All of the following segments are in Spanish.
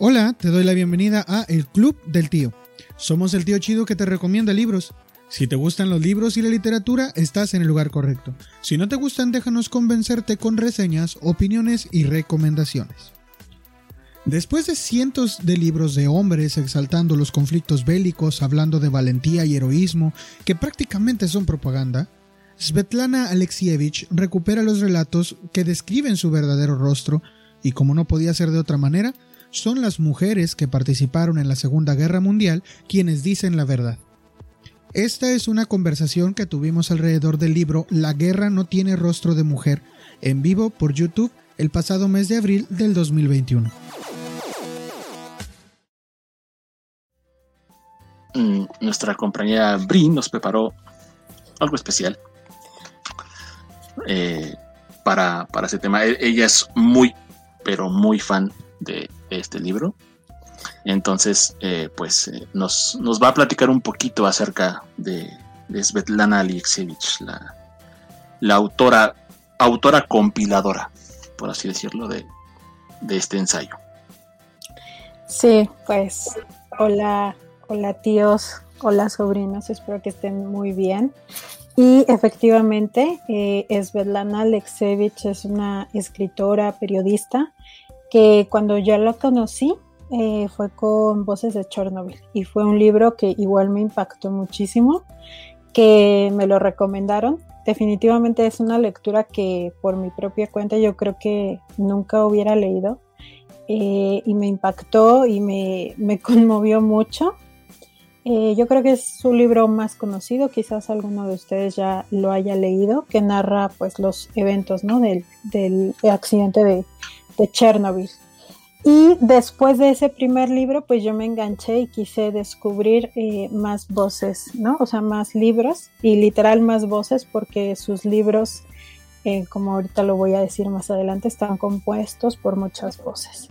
Hola, te doy la bienvenida a El Club del Tío. Somos el tío chido que te recomienda libros. Si te gustan los libros y la literatura, estás en el lugar correcto. Si no te gustan, déjanos convencerte con reseñas, opiniones y recomendaciones. Después de cientos de libros de hombres exaltando los conflictos bélicos, hablando de valentía y heroísmo, que prácticamente son propaganda, Svetlana Alexievich recupera los relatos que describen su verdadero rostro y como no podía ser de otra manera, son las mujeres que participaron en la Segunda Guerra Mundial quienes dicen la verdad. Esta es una conversación que tuvimos alrededor del libro La guerra no tiene rostro de mujer, en vivo por YouTube el pasado mes de abril del 2021. Mm, nuestra compañera Brin nos preparó algo especial eh, para, para ese tema. E-, ella es muy, pero muy fan de este libro. Entonces, eh, pues eh, nos, nos, va a platicar un poquito acerca de, Svetlana Alexievich, la, la, autora, autora compiladora, por así decirlo, de, de este ensayo. Sí, pues hola, hola tíos, hola sobrinos, espero que estén muy bien. Y efectivamente, eh, Svetlana Alexievich es una escritora, periodista, que cuando ya lo conocí eh, fue con Voces de Chernobyl y fue un libro que igual me impactó muchísimo, que me lo recomendaron. Definitivamente es una lectura que por mi propia cuenta yo creo que nunca hubiera leído eh, y me impactó y me, me conmovió mucho. Eh, yo creo que es su libro más conocido, quizás alguno de ustedes ya lo haya leído, que narra pues los eventos ¿no? del, del accidente de, de Chernobyl. Y después de ese primer libro, pues yo me enganché y quise descubrir eh, más voces, ¿no? O sea, más libros y literal más voces porque sus libros, eh, como ahorita lo voy a decir más adelante, están compuestos por muchas voces.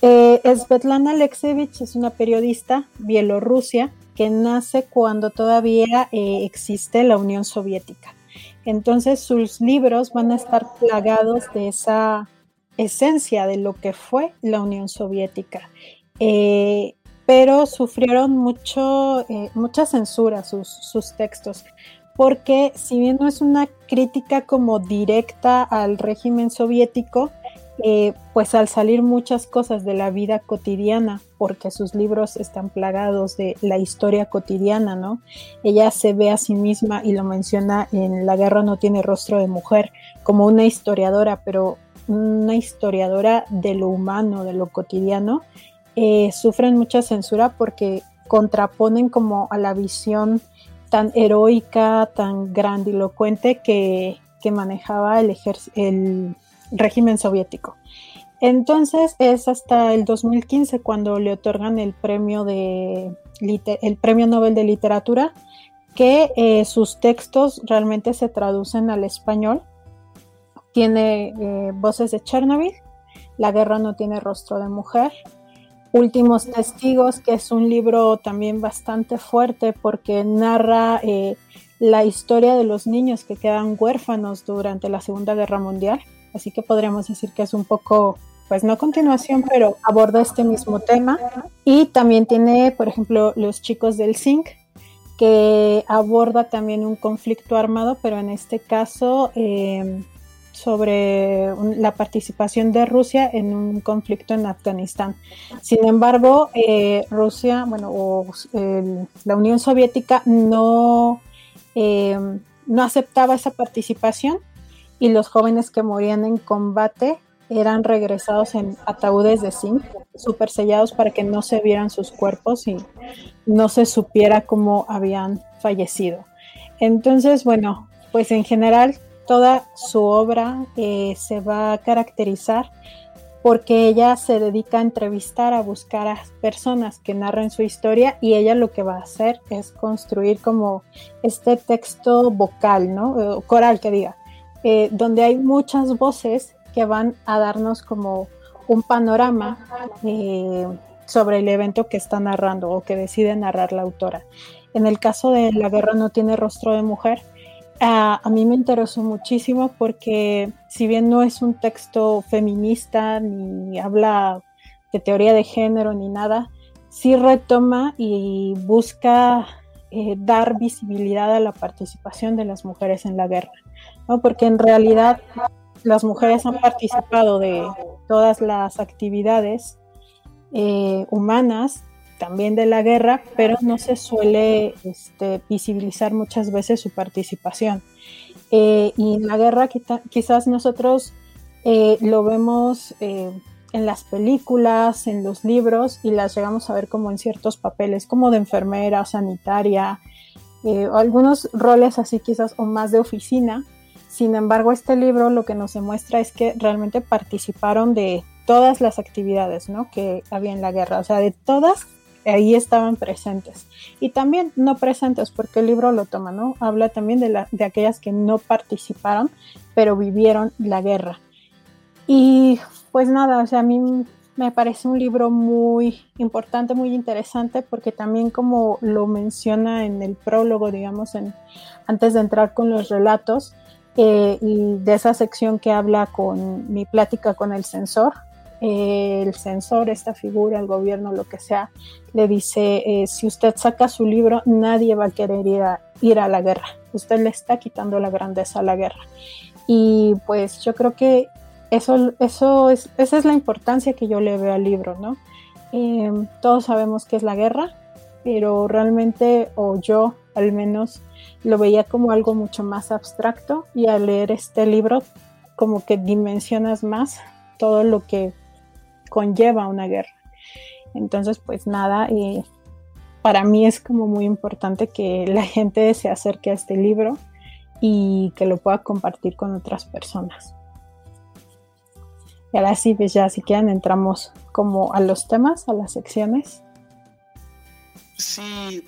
Eh, Svetlana Alexievich es una periodista bielorrusia que nace cuando todavía existe la Unión Soviética. Entonces sus libros van a estar plagados de esa esencia de lo que fue la Unión Soviética. Eh, pero sufrieron mucho, eh, mucha censura sus, sus, textos, porque si bien no es una crítica como directa al régimen soviético, eh, pues al salir muchas cosas de la vida cotidiana, porque sus libros están plagados de la historia cotidiana, ¿no? Ella se ve a sí misma y lo menciona en La guerra no tiene rostro de mujer, como una historiadora, pero una historiadora de lo humano, de lo cotidiano, eh, sufren mucha censura porque contraponen como a la visión tan heroica, tan grandilocuente que, manejaba el, el régimen soviético. Entonces es hasta el 2015 cuando le otorgan el premio, de, el premio Nobel de Literatura que eh, sus textos realmente se traducen al español tiene eh, Voces de Chernobyl, La guerra no tiene rostro de mujer, Últimos Testigos, que es un libro también bastante fuerte porque narra eh, la historia de los niños que quedan huérfanos durante la Segunda Guerra Mundial. Así que podríamos decir que es un poco, pues no continuación, pero aborda este mismo tema. Y también tiene, por ejemplo, Los chicos del zinc, que aborda también un conflicto armado, pero en este caso eh, sobre la participación de Rusia en un conflicto en Afganistán. Sin embargo, eh, Rusia, bueno, o, la Unión Soviética no, eh, no aceptaba esa participación y los jóvenes que morían en combate eran regresados en ataúdes de zinc, super sellados para que no se vieran sus cuerpos y no se supiera cómo habían fallecido. Entonces, bueno, pues en general toda su obra eh, se va a caracterizar porque ella se dedica a entrevistar, a buscar a personas que narren su historia y ella lo que va a hacer es construir como este texto vocal, ¿no? coral que diga, eh, donde hay muchas voces que van a darnos como un panorama eh, sobre el evento que está narrando o que decide narrar la autora. En el caso de La guerra no tiene rostro de mujer, a, mí me interesó muchísimo porque si bien no es un texto feminista ni habla teoría de género ni nada, sí retoma y busca eh, dar visibilidad a la participación de las mujeres en la guerra, ¿no? porque en realidad las mujeres han participado de todas las actividades eh, humanas, también de la guerra, pero no se suele este, visibilizar muchas veces su participación. Eh, y en la guerra quizás nosotros lo vemos en las películas, en los libros y las llegamos a ver como en ciertos papeles, como de enfermera, sanitaria, eh, algunos roles así quizás o más de oficina. Sin embargo, este libro lo que nos demuestra es que realmente participaron de todas las actividades ¿no? que había en la guerra, o sea, de todas ahí estaban presentes. Y también no presentes, porque el libro lo toma, ¿no? Habla también de, la, de aquellas que no participaron, pero vivieron la guerra. Y pues nada, o sea, a mí me parece un libro muy importante, muy interesante, porque también como lo menciona en el prólogo, digamos, en, antes de entrar con los relatos, eh, y de esa sección que habla con mi plática con el censor, eh, el censor, esta figura, el gobierno, lo que sea, le dice, eh, si usted saca su libro, nadie va a querer ir a, ir a la guerra. Usted le está quitando la grandeza a la guerra. Y pues yo creo que eso, eso es, esa es la importancia que yo le veo al libro, ¿no? Todos sabemos que es la guerra, pero realmente, o yo al menos, lo veía como algo mucho más abstracto y al leer este libro como que dimensionas más todo lo que conlleva una guerra. Entonces, pues nada, eh, para mí es como muy importante que la gente se acerque a este libro y que lo pueda compartir con otras personas. Y ahora sí, pues ya si quieren entramos como a los temas, a las secciones. Sí,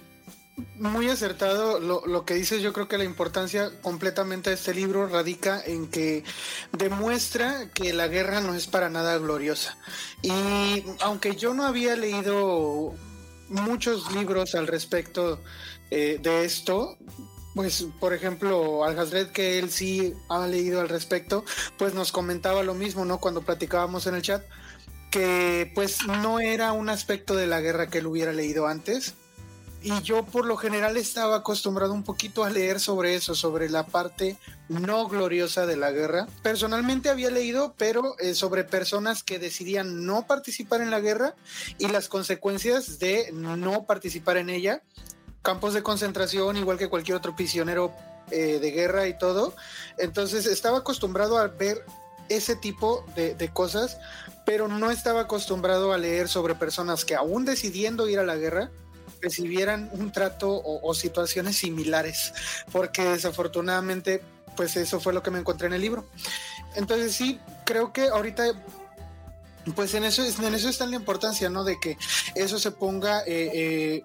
muy acertado lo, lo, que dices. Yo creo que la importancia completamente de este libro radica en que demuestra que la guerra no es para nada gloriosa. Y aunque yo no había leído muchos libros al respecto eh, de esto, pues, por ejemplo, Al que él sí ha leído al respecto, pues nos comentaba lo mismo, ¿no? Cuando platicábamos en el chat, que pues no era un aspecto de la guerra que él hubiera leído antes. Y yo por lo general estaba acostumbrado un poquito a leer sobre eso, sobre la parte no gloriosa de la guerra. Personalmente había leído, pero eh, sobre personas que decidían no participar en la guerra y las consecuencias de no participar en ella campos de concentración, igual que cualquier otro prisionero eh, de guerra y todo. Entonces estaba acostumbrado a ver ese tipo de, cosas, pero no estaba acostumbrado a leer sobre personas que aún decidiendo ir a la guerra, recibieran un trato o, situaciones similares, porque desafortunadamente, pues eso fue lo que me encontré en el libro. Entonces sí, creo que ahorita pues en eso, en eso está la importancia, ¿no? De que eso se ponga eh, eh,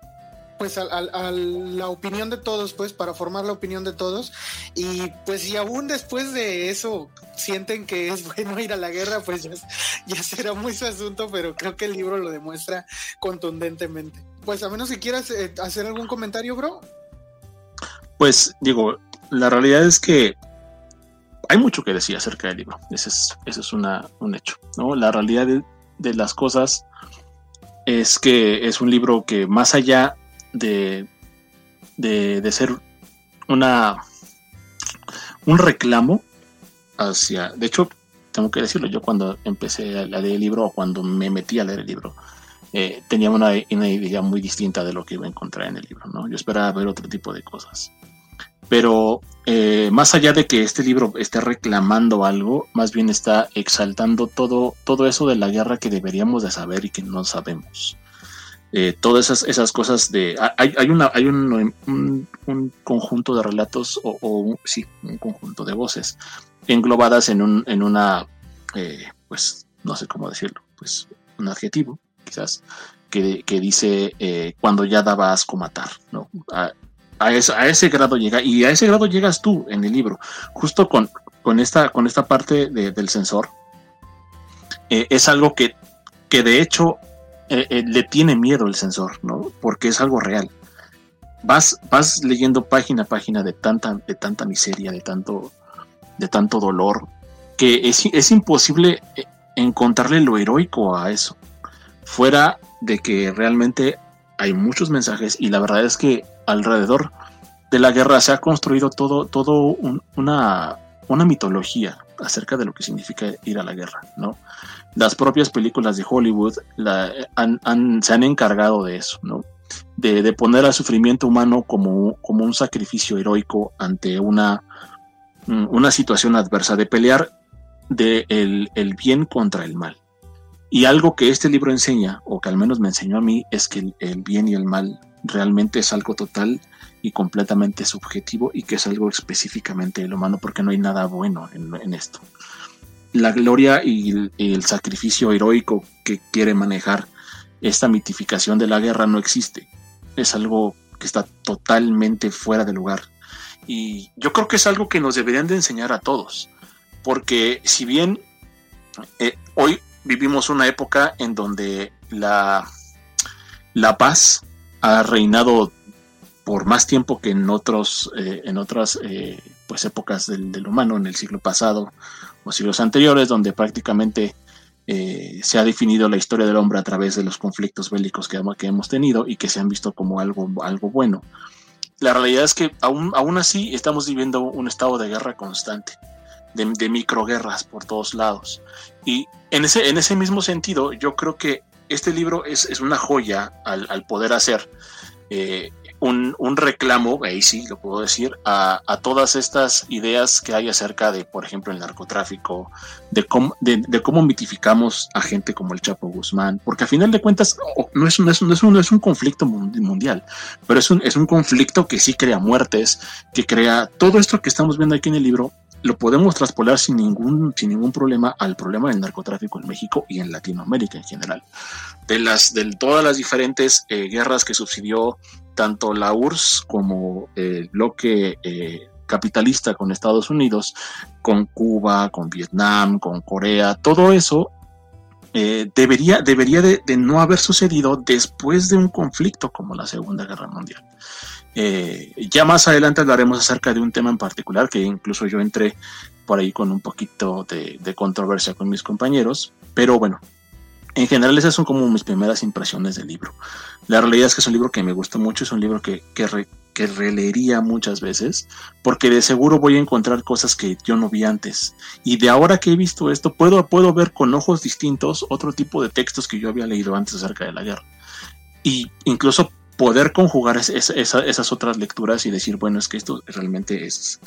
pues a, la opinión de todos, pues para formar la opinión de todos. Y pues si aún después de eso sienten que es bueno ir a la guerra, pues ya, será muy su asunto, pero creo que el libro lo demuestra contundentemente. Pues a menos que quieras eh, hacer algún comentario, bro. Pues digo, la realidad es que hay mucho que decir acerca del libro. Ese es, es una, un hecho. ¿no? La realidad de, de las cosas es que es un libro que más allá de, de, ser una un reclamo hacia. De hecho, tengo que decirlo, yo cuando empecé a leer el libro o cuando me metí a leer el libro, eh, tenía una, una, idea muy distinta de lo que iba a encontrar en el libro, ¿no? Yo esperaba ver otro tipo de cosas. Pero eh, más allá de que este libro esté reclamando algo, más bien está exaltando todo, todo eso de la guerra que deberíamos de saber y que no sabemos. Eh, todas esas, esas, cosas de... Hay, hay, una, hay un, un, conjunto de relatos, o, sí, un conjunto de voces englobadas en, un, en una, eh, pues, no sé cómo decirlo, pues, un adjetivo, quizás, que, que dice eh, cuando ya daba asco matar, ¿no? A, a, ese grado llega, y a ese grado llegas tú en el libro, justo con, con, esta, con esta parte del sensor. es algo que, que de hecho eh, eh, le tiene miedo el sensor, ¿no? Porque es algo real. Vas, vas leyendo página a página de tanta, de tanta miseria, de tanto, de tanto dolor, que es, es imposible eh, encontrarle lo heroico a eso. Fuera de que realmente hay muchos mensajes y la verdad es que alrededor de la guerra se ha construido todo, todo una, una mitología acerca de lo que significa ir a la guerra, ¿no? Las propias películas de Hollywood se han encargado de eso, ¿no? De, poner al sufrimiento humano como, como un sacrificio heroico ante una, una situación adversa, de pelear de el, bien contra el mal. Y algo que este libro enseña, o que al menos me enseñó a mí, es que el, bien y el mal realmente es algo total y completamente subjetivo y que es algo específicamente humano porque no hay nada bueno en, esto. La gloria y el, sacrificio heroico que quiere manejar esta mitificación de la guerra no existe. Es algo que está totalmente fuera de lugar. Y yo creo que es algo que nos deberían de enseñar a todos. Porque si bien eh, hoy vivimos una época en donde la, la paz ha reinado por más tiempo que en otros eh, en otras eh, pues épocas del, humano en el siglo pasado o siglos anteriores donde prácticamente eh, se ha definido la historia del hombre a través de los conflictos bélicos que, que, hemos tenido y que se han visto como algo, algo bueno. La realidad es que aún, aún así estamos viviendo un estado de guerra constante, de, de microguerras por todos lados. Y en ese, en ese mismo sentido, yo creo que este libro es, es una joya al, al poder hacer eh, un, un, reclamo, ahí sí lo puedo decir, a, a, todas estas ideas que hay acerca de, por ejemplo, el narcotráfico, de cómo, de, de cómo mitificamos a gente como el Chapo Guzmán, porque a final de cuentas no es no es un, es un, es un conflicto mundial, pero es un, es un conflicto que sí crea muertes, que crea todo esto que estamos viendo aquí en el libro, lo podemos traspolar sin ningún, sin ningún problema al problema del narcotráfico en México y en Latinoamérica en general. De, las, de todas las diferentes eh, guerras que subsidió tanto la URSS como el bloque eh, capitalista con Estados Unidos, con Cuba, con Vietnam, con Corea, todo eso eh, debería, debería de, no haber sucedido después de un conflicto como la Segunda Guerra Mundial. Eh, ya más adelante hablaremos acerca de un tema en particular que incluso yo entré por ahí con un poquito de, controversia con mis compañeros, pero bueno, en general esas son como mis primeras impresiones del libro. La realidad es que es un libro que me gusta mucho, es un libro que, que, releería muchas veces, porque de seguro voy a encontrar cosas que yo no vi antes. Y de ahora que he visto esto, puedo, puedo ver con ojos distintos otro tipo de textos que yo había leído antes acerca de la guerra. Y incluso poder conjugar esas otras lecturas y decir, bueno, es que esto realmente es,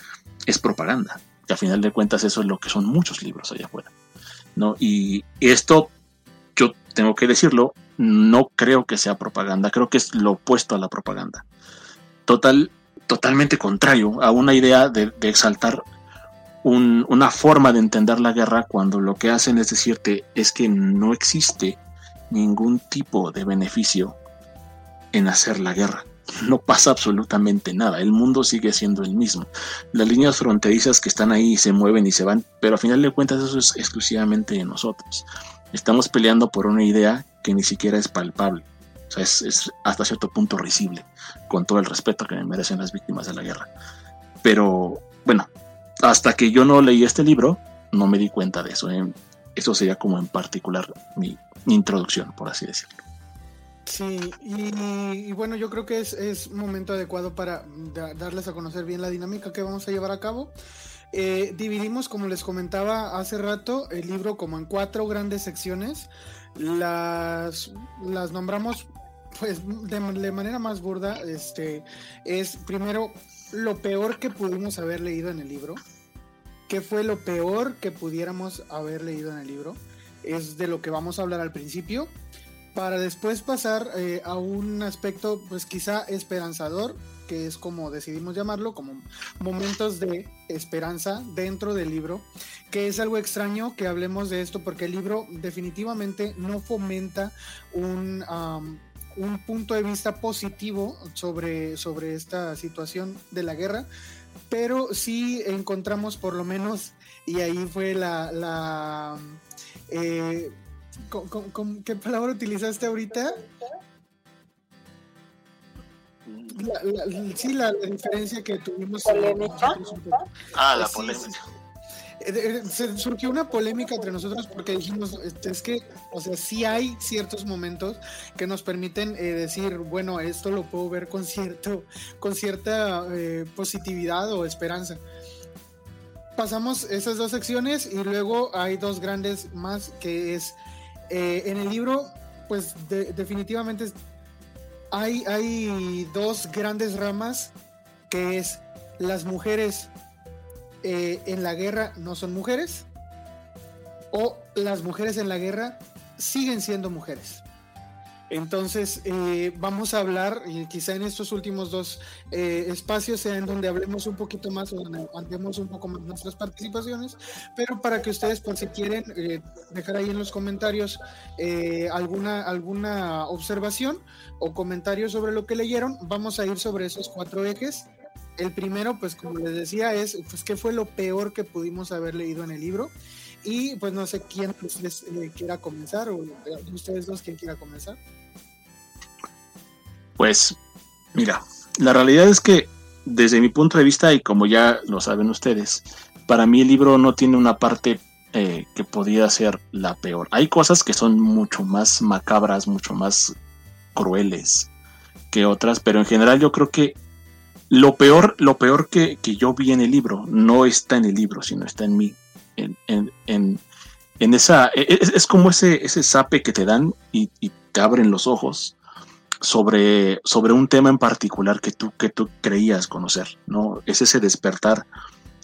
es propaganda. Que a final de cuentas eso es lo que son muchos libros allá afuera. ¿no? Y esto, yo tengo que decirlo, no creo que sea propaganda, creo que es lo opuesto a la propaganda. Total, totalmente contrario a una idea de, exaltar una forma de entender la guerra cuando lo que hacen es decirte es que no existe ningún tipo de beneficio en hacer la guerra. No pasa absolutamente nada, el mundo sigue siendo el mismo. Las líneas fronterizas que están ahí se mueven y se van, pero a final de cuentas eso es exclusivamente de nosotros. Estamos peleando por una idea que ni siquiera es palpable. Sea, es, hasta cierto punto risible, con todo el respeto que me merecen las víctimas de la guerra. Pero bueno, hasta que yo no leí este libro, no me di cuenta de eso. ¿eh? Eso sería como en particular mi introducción, por así decirlo. Sí, y, bueno, yo creo que es, es momento adecuado para darles a conocer bien la dinámica que vamos a llevar a cabo. Eh, dividimos, como les comentaba hace rato, el libro como en cuatro grandes secciones. Las, las nombramos pues de, de, manera más burda. Este es primero lo peor que pudimos haber leído en el libro. ¿Qué fue lo peor que pudiéramos haber leído en el libro? Es de lo que vamos a hablar al principio para después pasar eh, a un aspecto pues quizá esperanzador, que es como decidimos llamarlo, como momentos de esperanza dentro del libro, que es algo extraño que hablemos de esto porque el libro definitivamente no fomenta un, un punto de vista positivo sobre, sobre esta situación de la guerra, pero sí encontramos por lo menos, y ahí fue la... la eh, qué palabra utilizaste ahorita? sí, la, diferencia que tuvimos. ¿Polémica? Ah, la polémica. Se surgió una polémica entre nosotros porque dijimos, este, es que, o sea, sí hay ciertos momentos que nos permiten eh, decir, bueno, esto lo puedo ver con, cierto, con cierta eh, positividad o esperanza. Pasamos esas dos secciones y luego hay dos grandes más que es, en el libro, pues definitivamente hay, hay dos grandes ramas que es las mujeres eh, en la guerra no son mujeres o las mujeres en la guerra siguen siendo mujeres. Entonces, eh, vamos a hablar, y quizá en estos últimos dos eh, espacios sea en donde hablemos un poquito más o donde un poco más nuestras participaciones, pero para que ustedes, por si quieren, dejar ahí en los comentarios alguna, alguna observación o comentario sobre lo que leyeron, vamos a ir sobre esos cuatro ejes el primero, pues como les decía, es pues qué fue lo peor que pudimos haber leído en el libro. Y pues no sé quién les, eh, quiera comenzar, o ustedes dos, quién quiera comenzar. Pues, mira, la realidad es que desde mi punto de vista, y como ya lo saben ustedes, para mí el libro no tiene una parte eh, que podría ser la peor. Hay cosas que son mucho más macabras, mucho más crueles que otras, pero en general yo creo que lo peor, lo peor que, yo vi en el libro no está en el libro, sino está en mí. En, en, en, esa. E, e, es, como ese, ese sape que te dan y, te abren los ojos sobre, sobre un tema en particular que tú, que tú creías conocer. ¿no? Es ese despertar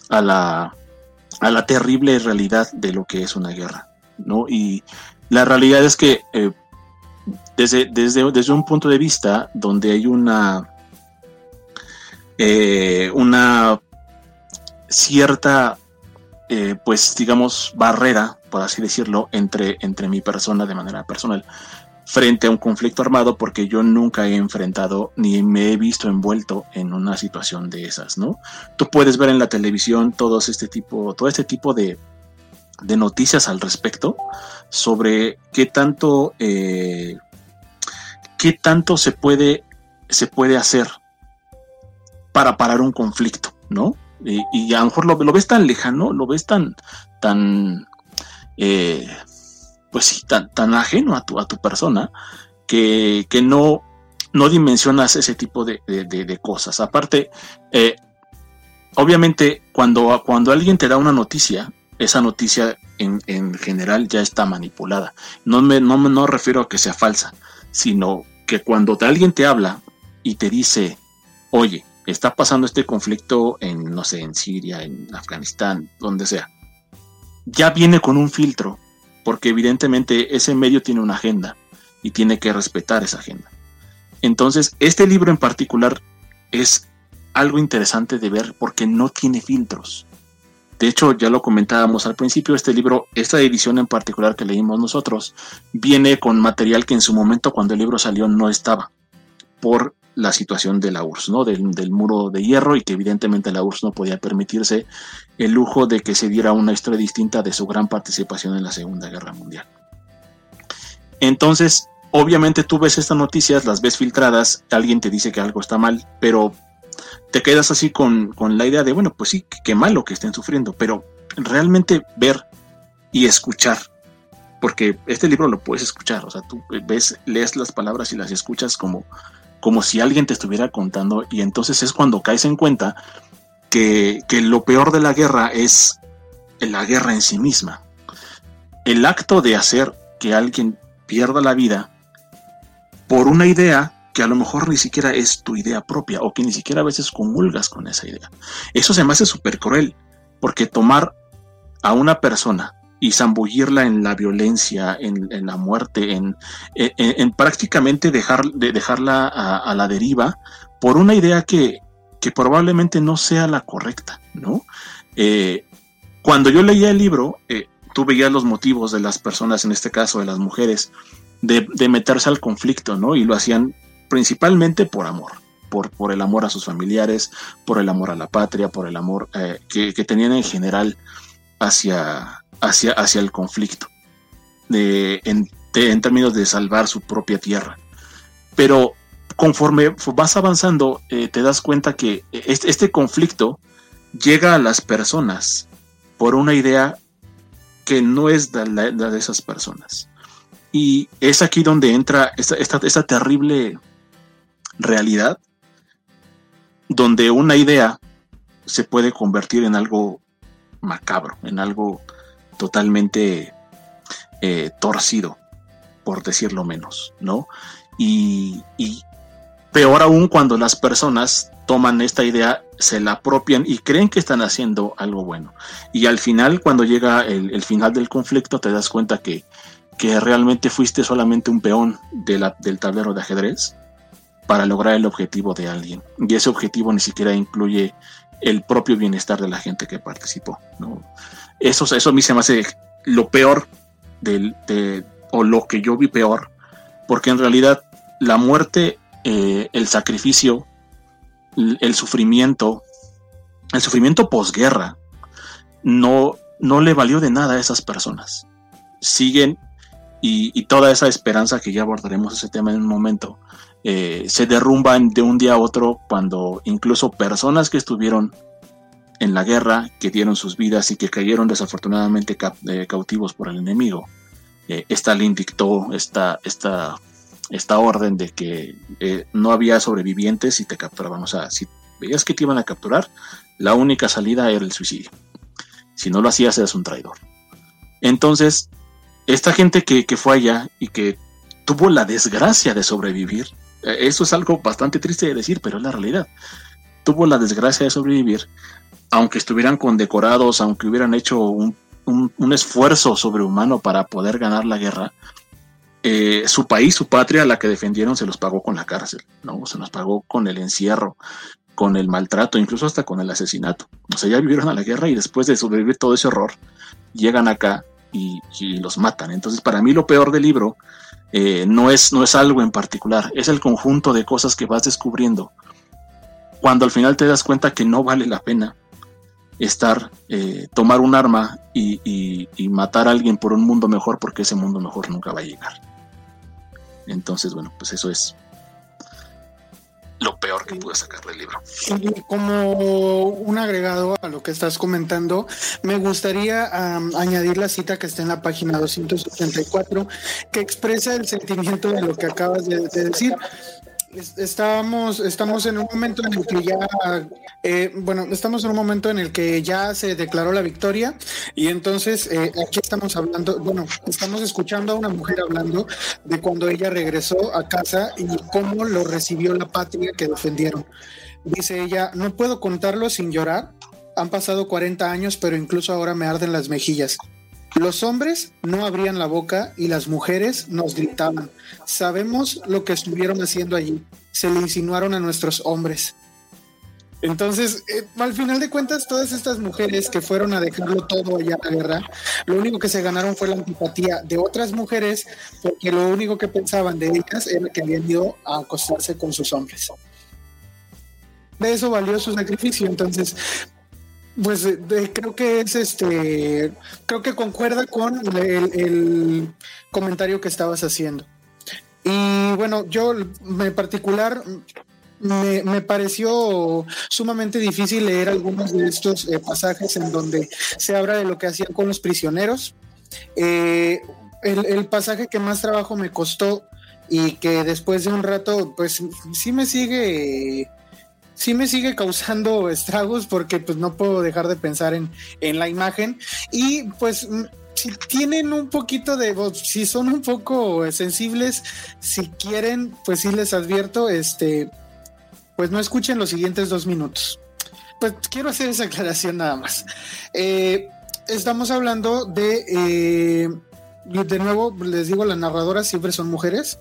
a la, a la terrible realidad de lo que es una guerra. ¿no? Y la realidad es que eh, desde, desde, desde un punto de vista donde hay una eh, una cierta, eh, pues digamos, barrera, por así decirlo, entre, entre mi persona de manera personal frente a un conflicto armado porque yo nunca he enfrentado ni me he visto envuelto en una situación de esas, ¿no? Tú puedes ver en la televisión todos este tipo, todo este tipo de, de noticias al respecto sobre qué tanto, eh, qué tanto se puede, se puede hacer para parar un conflicto, ¿no? Y, a lo mejor lo, ves tan lejano, lo ves tan, tan, eh, pues sí, tan, tan ajeno a tu, a tu persona, que, no, no dimensionas ese tipo de, cosas. Aparte, eh, obviamente, cuando, cuando alguien te da una noticia, esa noticia en, en general ya está manipulada. No me, no no refiero a que sea falsa, sino que cuando alguien te habla y te dice, oye, está pasando este conflicto en, no sé, en Siria, en Afganistán, donde sea, ya viene con un filtro, porque evidentemente ese medio tiene una agenda y tiene que respetar esa agenda. Entonces, este libro en particular es algo interesante de ver porque no tiene filtros. De hecho, ya lo comentábamos al principio, este libro, esta edición en particular que leímos nosotros, viene con material que en su momento cuando el libro salió no estaba, por la situación de la URSS, ¿no? Del, muro de hierro y que evidentemente la URSS no podía permitirse el lujo de que se diera una historia distinta de su gran participación en la Segunda Guerra Mundial. Entonces, obviamente tú ves estas noticias, las ves filtradas, alguien te dice que algo está mal, pero te quedas así con, la idea de, bueno, pues sí, qué malo que estén sufriendo, pero realmente ver y escuchar porque este libro lo puedes escuchar, o sea, tú ves, lees las palabras y las escuchas como como si alguien te estuviera contando y entonces es cuando caes en cuenta que, lo peor de la guerra es la guerra en sí misma. El acto de hacer que alguien pierda la vida por una idea que a lo mejor ni siquiera es tu idea propia o que ni siquiera a veces comulgas con esa idea. Eso se me hace súper cruel, porque tomar a una persona y zambullirla en la violencia, en, la muerte, en, en, prácticamente dejar, de dejarla a, la deriva por una idea que, que, probablemente no sea la correcta, ¿no? Eh, cuando yo leía el libro, eh, tú veías los motivos de las personas, en este caso de las mujeres, de, meterse al conflicto, ¿no? Y lo hacían principalmente por amor. Por, por, el amor a sus familiares, por el amor a la patria, por el amor eh, que, que, tenían en general hacia, hacia, hacia el conflicto, en, términos de salvar su propia tierra. Pero conforme vas avanzando, eh, te das cuenta que este, este conflicto llega a las personas por una idea que no es la, de esas personas. Y es aquí donde entra esta, esta, terrible realidad, donde una idea se puede convertir en algo macabro, en algo totalmente eh, torcido, por decirlo menos, ¿no? Y, peor aún cuando las personas toman esta idea, se la apropian y creen que están haciendo algo bueno. Y al final, cuando llega el, final del conflicto, te das cuenta que, que realmente fuiste solamente un peón del tablero de ajedrez para lograr el objetivo de alguien. Y ese objetivo ni siquiera incluye el propio bienestar de la gente que participó. ¿no? Eso, eso a mí se me hace lo peor de, o lo que yo vi peor, porque en realidad la muerte, eh, el sacrificio, el sufrimiento, el sufrimiento posguerra, no, no le valió de nada a esas personas. Siguen y, toda esa esperanza que ya abordaremos ese tema en un momento, eh, se derrumban de un día a otro cuando incluso personas que estuvieron en la guerra, que dieron sus vidas y que cayeron desafortunadamente eh, cautivos por el enemigo, eh, Stalin dictó esta, esta esta orden de que eh, no había sobrevivientes y te capturaban. O sea, si veías que te iban a capturar, la única salida era el suicidio. Si no lo hacías, eras un traidor. Entonces, esta gente que, fue allá y que tuvo la desgracia de sobrevivir, eh, eso es algo bastante triste de decir, pero es la realidad. Tuvo la desgracia de sobrevivir, aunque estuvieran condecorados, aunque hubieran hecho un, un esfuerzo sobrehumano para poder ganar la guerra, eh, su país, su patria, la que defendieron, se los pagó con la cárcel, ¿no? Se los pagó con el encierro, con el maltrato, incluso hasta con el asesinato. O sea, ya vivieron a la guerra y después de sobrevivir todo ese horror, llegan acá y, los matan. Entonces, para mí lo peor del libro eh, no, es, no es algo en particular, es el conjunto de cosas que vas descubriendo. Cuando al final te das cuenta que no vale la pena estar, eh, tomar un arma y matar a alguien por un mundo mejor porque ese mundo mejor nunca va a llegar. Entonces, bueno, pues eso es lo peor que pude sacar del libro. como un agregado a lo que estás comentando, me gustaría añadir la cita que está en la página 284, que expresa el sentimiento de lo que acabas de decir. Estamos, estamos en un momento en el que ya, eh, bueno, estamos en un momento en el que ya se declaró la victoria y entonces eh, aquí estamos hablando, bueno, estamos escuchando a una mujer hablando de cuando ella regresó a casa y cómo lo recibió la patria que defendieron. Dice ella, no puedo contarlo sin llorar. Han pasado 40 años, pero incluso ahora me arden las mejillas. Los hombres no abrían la boca y las mujeres nos gritaban. Sabemos lo que estuvieron haciendo allí. Se le insinuaron a nuestros hombres. Entonces, eh, al final de cuentas, todas estas mujeres que fueron a dejarlo todo allá a la guerra, lo único que se ganaron fue la antipatía de otras mujeres, porque lo único que pensaban de ellas era que habían ido a acostarse con sus hombres. De eso valió su sacrificio. Entonces, pues creo que es este, creo que concuerda con el, comentario que estabas haciendo. Y bueno, yo en particular me, pareció sumamente difícil leer algunos de estos eh, pasajes en donde se habla de lo que hacían con los prisioneros. Eh, el, el, pasaje que más trabajo me costó y que después de un rato, pues sí me sigue sí me sigue causando estragos porque pues no puedo dejar de pensar en, la imagen y pues mm, si tienen un poquito de si son un poco sensibles, si quieren, pues sí les advierto, este, pues no escuchen los siguientes dos minutos. Pues quiero hacer esa aclaración nada más. Eh, estamos hablando de, eh, de nuevo, les digo, las narradoras siempre son mujeres.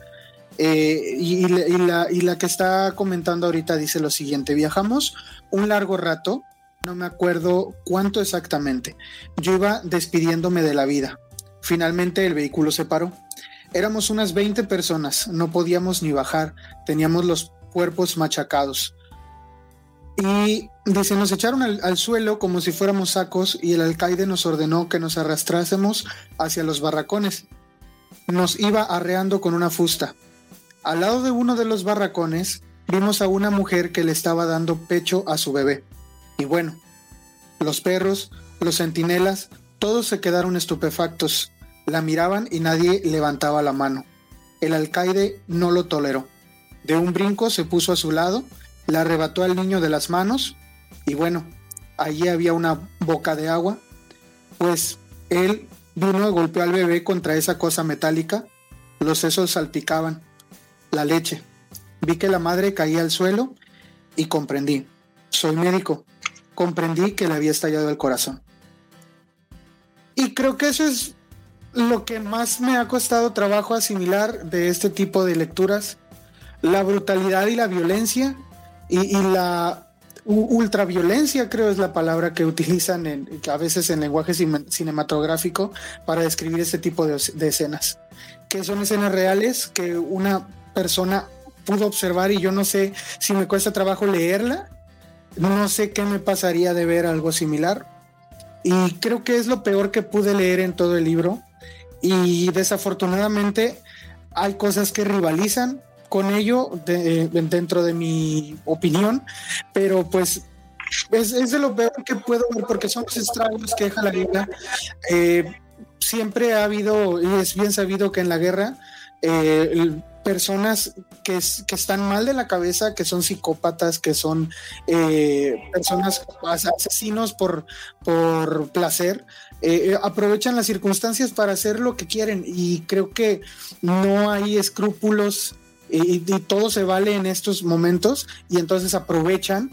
Eh, y, la, que está comentando ahorita dice lo siguiente, viajamos un largo rato, no me acuerdo cuánto exactamente, yo iba despidiéndome de la vida. Finalmente el vehículo se paró. Éramos unas 20 personas, no podíamos ni bajar, teníamos los cuerpos machacados. Y dice, nos echaron al, al, suelo como si fuéramos sacos y el alcaide nos ordenó que nos arrastrásemos hacia los barracones. Nos iba arreando con una fusta. Al lado de uno de los barracones vimos a una mujer que le estaba dando pecho a su bebé. Y bueno, los perros, los centinelas, todos se quedaron estupefactos. La miraban y nadie levantaba la mano. El alcaide no lo toleró. De un brinco se puso a su lado, le arrebató al niño de las manos y bueno, allí había una boca de agua, pues él vino y golpeó al bebé contra esa cosa metálica, los sesos salpicaban, la leche. Vi que la madre caía al suelo y comprendí. Soy médico. Comprendí que le había estallado el corazón. Y creo que eso es lo que más me ha costado trabajo asimilar de este tipo de lecturas. La brutalidad y la violencia y, la ultraviolencia, creo es la palabra que utilizan en, a veces en lenguaje cinematográfico para describir este tipo de, de escenas. Que son escenas reales que una persona pudo observar y yo no sé si me cuesta trabajo leerla. No sé qué me pasaría de ver algo similar. Y creo que es lo peor que pude leer en todo el libro. Y desafortunadamente hay cosas que rivalizan con ello dentro de mi opinión, pero pues es, de lo peor que puedo ver porque son los estragos que deja la guerra. Eh, siempre ha habido, y es bien sabido que en la guerra eh, personas que, están mal de la cabeza, que son psicópatas, que son eh, personas asesinos por, por placer, eh, aprovechan las circunstancias para hacer lo que quieren y creo que no hay escrúpulos y, todo se vale en estos momentos y entonces aprovechan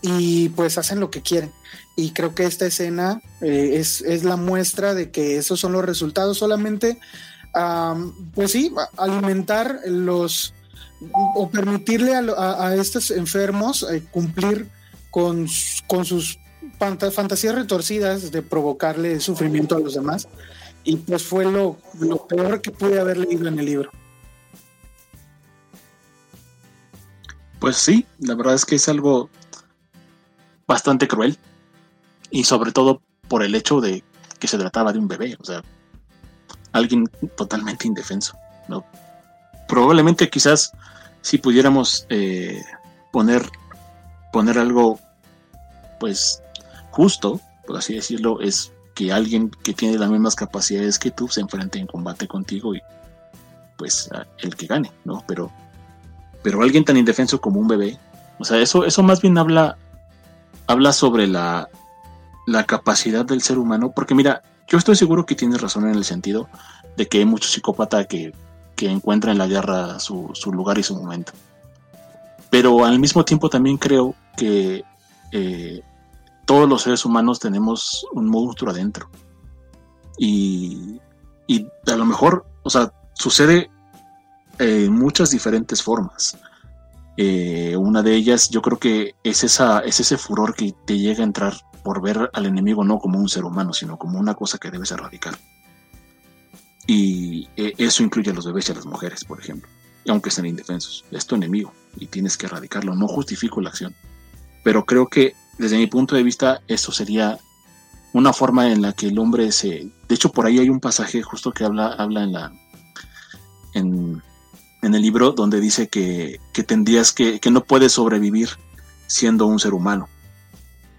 y pues hacen lo que quieren. Y creo que esta escena es, es la muestra de que esos son los resultados solamente pues sí, alimentar los o permitirle a, estos enfermos eh, cumplir con, con sus fantasías retorcidas de provocarle sufrimiento a los demás. Y pues fue lo, lo peor que pude haber leído en el libro. Pues sí, la verdad es que es algo bastante cruel. Y sobre todo por el hecho de que se trataba de un bebé. O sea, alguien totalmente indefenso. ¿no? Probablemente quizás si pudiéramos eh, poner, poner algo pues justo, por así decirlo, es que alguien que tiene las mismas capacidades que tú se enfrente en combate contigo y pues el que gane, ¿no? Pero, pero alguien tan indefenso como un bebé, o sea, eso, eso más bien habla, habla sobre la, la capacidad del ser humano, porque mira, yo estoy seguro que tienes razón en el sentido de que hay mucho psicópata que, que encuentra en la guerra su, lugar y su momento. Pero al mismo tiempo también creo que eh, todos los seres humanos tenemos un monstruo adentro. Y, y a lo mejor, o sea, sucede en muchas diferentes formas. Eh, una de ellas yo creo que es, esa, es ese furor que te llega a entrar por ver al enemigo no como un ser humano, sino como una cosa que debes erradicar. Y eh, eso incluye a los bebés y a las mujeres, por ejemplo, aunque estén indefensos. Es tu enemigo y tienes que erradicarlo. No justifico la acción. Pero creo que desde mi punto de vista eso sería una forma en la que el hombre se... De hecho, por ahí hay un pasaje justo que habla, habla en la... En, en el libro donde dice que, que tendrías que, que no puedes sobrevivir siendo un ser humano,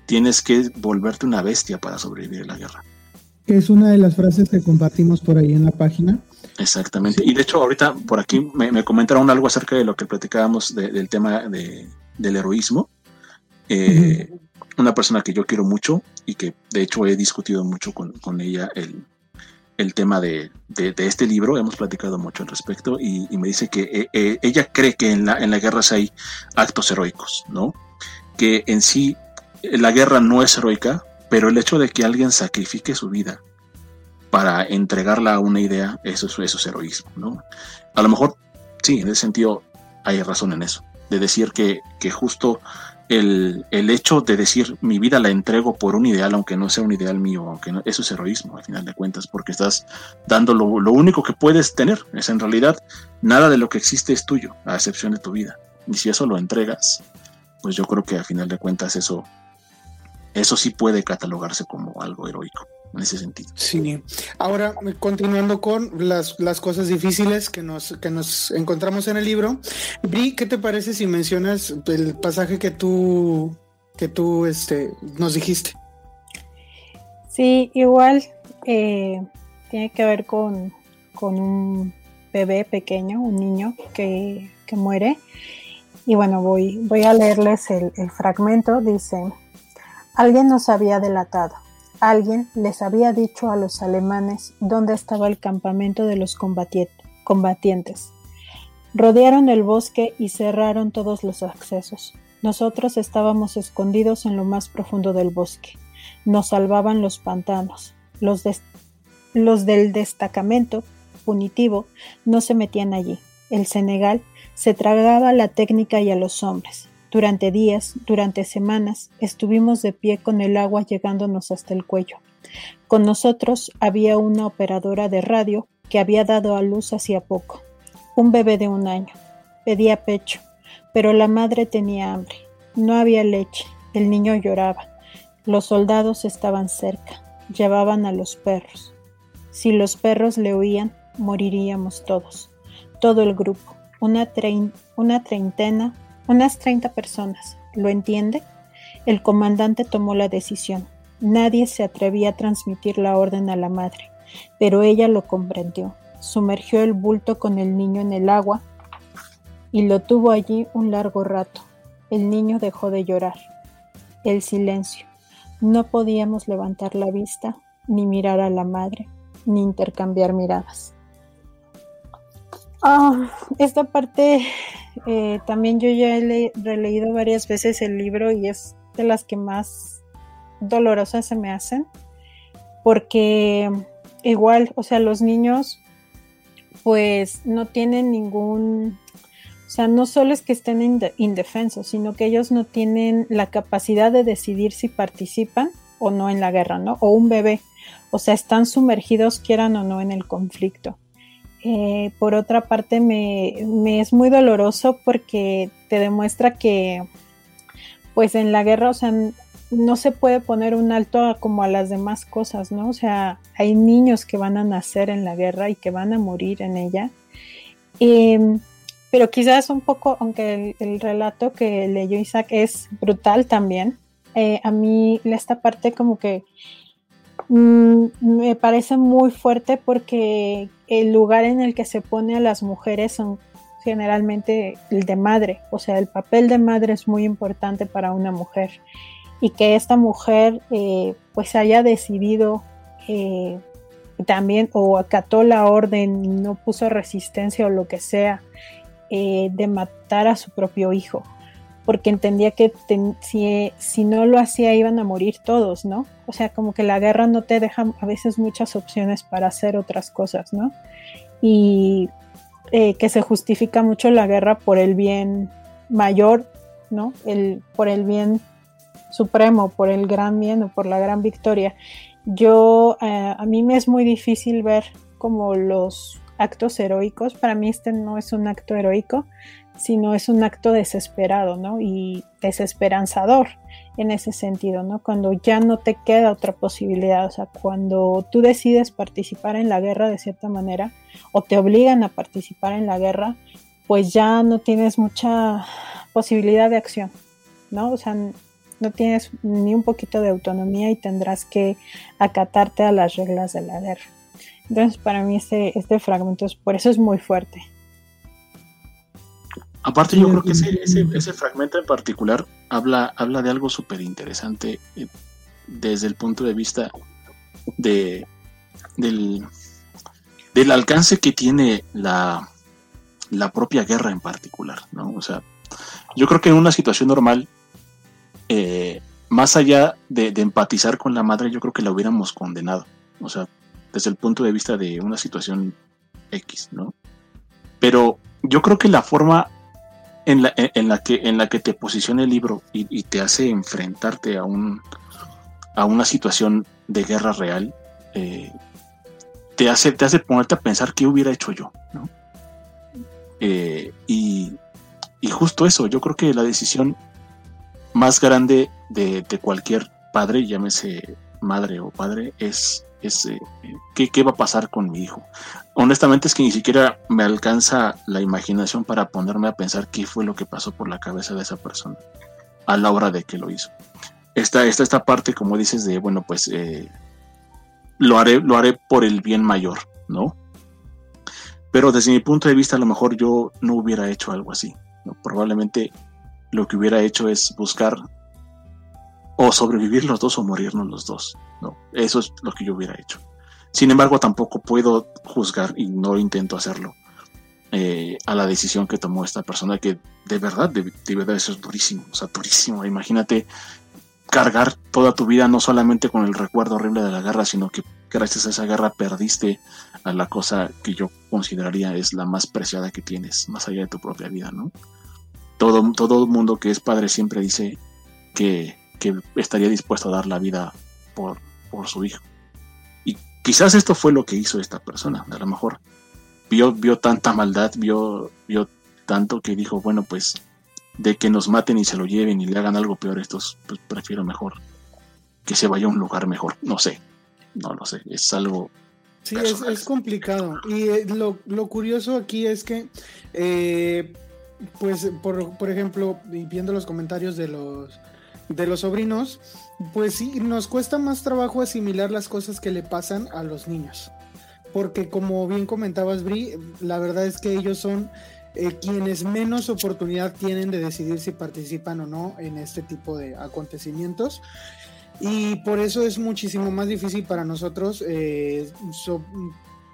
tienes que volverte una bestia para sobrevivir en la guerra. Es una de las frases que compartimos por ahí en la página. Exactamente. Y de hecho, ahorita por aquí me, comentaron algo acerca de lo que platicábamos del tema de, del heroísmo. Eh, una persona que yo quiero mucho y que de hecho he discutido mucho con, ella el, el tema de, de, este libro, hemos platicado mucho al respecto y, me dice que eh, eh, ella cree que en la, en la guerra hay actos heroicos, ¿no? Que en sí la guerra no es heroica, pero el hecho de que alguien sacrifique su vida para entregarla a una idea, eso, eso es heroísmo, ¿no? A lo mejor, sí, en ese sentido hay razón en eso, de decir que, que justo el, el, hecho de decir mi vida la entrego por un ideal, aunque no sea un ideal mío, aunque no, eso es heroísmo al final de cuentas, porque estás dando lo, lo, único que puedes tener. Es en realidad nada de lo que existe es tuyo, a excepción de tu vida. Y si eso lo entregas, pues yo creo que al final de cuentas eso eso sí puede catalogarse como algo heroico en ese sentido. Sí. Ahora, continuando con las, las cosas difíciles que nos, que nos encontramos en el libro, Bri, ¿qué te parece si mencionas el pasaje que tú, que tú este, nos dijiste? Sí, igual eh, tiene que ver con, con, un bebé pequeño, un niño que, que muere. Y bueno, voy, voy a leerles el, el fragmento. Dice, alguien nos había delatado. Alguien les había dicho a los alemanes dónde estaba el campamento de los combatientes. Rodearon el bosque y cerraron todos los accesos. Nosotros estábamos escondidos en lo más profundo del bosque. Nos salvaban los pantanos. Los, del destacamento punitivo no se metían allí. El Senegal se tragaba la técnica y a los hombres. Durante días, durante semanas, estuvimos de pie con el agua llegándonos hasta el cuello. Con nosotros había una operadora de radio que había dado a luz hacía poco. Un bebé de un año. Pedía pecho, pero la madre tenía hambre. No había leche. El niño lloraba. Los soldados estaban cerca. Llevaban a los perros. Si los perros le oían, moriríamos todos. Todo el grupo. Una, una treintena unas 30 personas. ¿Lo entiende? El comandante tomó la decisión. Nadie se atrevía a transmitir la orden a la madre, pero ella lo comprendió. Sumergió el bulto con el niño en el agua y lo tuvo allí un largo rato. El niño dejó de llorar. El silencio. No podíamos levantar la vista, ni mirar a la madre, ni intercambiar miradas. Ah, esta parte eh, también yo ya he releído varias veces el libro y es de las que más dolorosas se me hacen porque igual, o sea, los niños pues no tienen ningún, o sea, no solo es que estén indefensos, sino que ellos no tienen la capacidad de decidir si participan o no en la guerra, ¿no? O un bebé, o sea, están sumergidos quieran o no en el conflicto. Eh, por otra parte, me, es muy doloroso porque te demuestra que, pues en la guerra, o sea, no se puede poner un alto como a las demás cosas, ¿no? O sea, hay niños que van a nacer en la guerra y que van a morir en ella. Em, pero quizás un poco, aunque el, relato que leyó Isaac es brutal también, eh, a mí esta parte como que Mm, me parece muy fuerte porque el lugar en el que se pone a las mujeres son generalmente el de madre, o sea, el papel de madre es muy importante para una mujer. Y que esta mujer eh, pues haya decidido eh, también o acató la orden no puso resistencia o lo que sea eh, de matar a su propio hijo porque entendía que si, si, no lo hacía iban a morir todos, ¿no? O sea, como que la guerra no te deja a veces muchas opciones para hacer otras cosas, ¿no? Y eh, que se justifica mucho la guerra por el bien mayor, ¿no? El, por el bien supremo, por el gran bien o por la gran victoria. Yo, eh, a mí me es muy difícil ver como los actos heroicos, para mí este no es un acto heroico, sino es un acto desesperado, ¿no? Y desesperanzador en ese sentido, ¿no? Cuando ya no te queda otra posibilidad, o sea, cuando tú decides participar en la guerra de cierta manera o te obligan a participar en la guerra, pues ya no tienes mucha posibilidad de acción, ¿no? O sea, no tienes ni un poquito de autonomía y tendrás que acatarte a las reglas de la guerra. Entonces, para mí este, este fragmento por eso es muy fuerte. Aparte, yo creo que ese, ese, fragmento en particular habla, habla de algo súper interesante eh, desde el punto de vista de, del, del alcance que tiene la, la propia guerra en particular, ¿no? O sea, yo creo que en una situación normal, eh, más allá de, de, empatizar con la madre, yo creo que la hubiéramos condenado, o sea, desde el punto de vista de una situación X, ¿no? Pero yo creo que la forma en la, en la, que, en la que te posiciona el libro y, te hace enfrentarte a, un, a una situación de guerra real, eh, te, hace, te hace ponerte a pensar qué hubiera hecho yo. ¿no? Eh, y, y, justo eso, yo creo que la decisión más grande de, de cualquier padre, llámese madre o padre, es es eh, ¿qué, va a pasar con mi hijo. Honestamente es que ni siquiera me alcanza la imaginación para ponerme a pensar qué fue lo que pasó por la cabeza de esa persona a la hora de que lo hizo. Esta, esta, esta parte, como dices, de, bueno, pues eh, lo haré, lo haré por el bien mayor, ¿no? Pero desde mi punto de vista, a lo mejor yo no hubiera hecho algo así. Probablemente lo que hubiera hecho es buscar o sobrevivir los dos o morirnos los dos. ¿no? Eso es lo que yo hubiera hecho. Sin embargo, tampoco puedo juzgar, y no intento hacerlo, eh, a la decisión que tomó esta persona, que de verdad debe, de ser durísimo, o sea, durísimo. Imagínate cargar toda tu vida no solamente con el recuerdo horrible de la guerra, sino que gracias a esa guerra perdiste a la cosa que yo consideraría es la más preciada que tienes, más allá de tu propia vida, ¿no? Todo, todo mundo que es padre siempre dice que, que estaría dispuesto a dar la vida por, por su hijo. Y quizás esto fue lo que hizo esta persona, a lo mejor vio, vio tanta maldad, vio, vio tanto que dijo, bueno, pues de que nos maten y se lo lleven y le hagan algo peor estos, pues prefiero mejor que se vaya a un lugar mejor, no sé, no lo sé, es algo... Sí, es, complicado. Y eh, lo, lo, curioso aquí es que, eh, pues, por, por ejemplo, viendo los comentarios de los, de los sobrinos, pues sí, nos cuesta más trabajo asimilar las cosas que le pasan a los niños. Porque como bien comentabas, Bri, la verdad es que ellos son eh, quienes menos oportunidad tienen de decidir si participan o no en este tipo de acontecimientos. Y por eso es muchísimo más difícil para nosotros eh,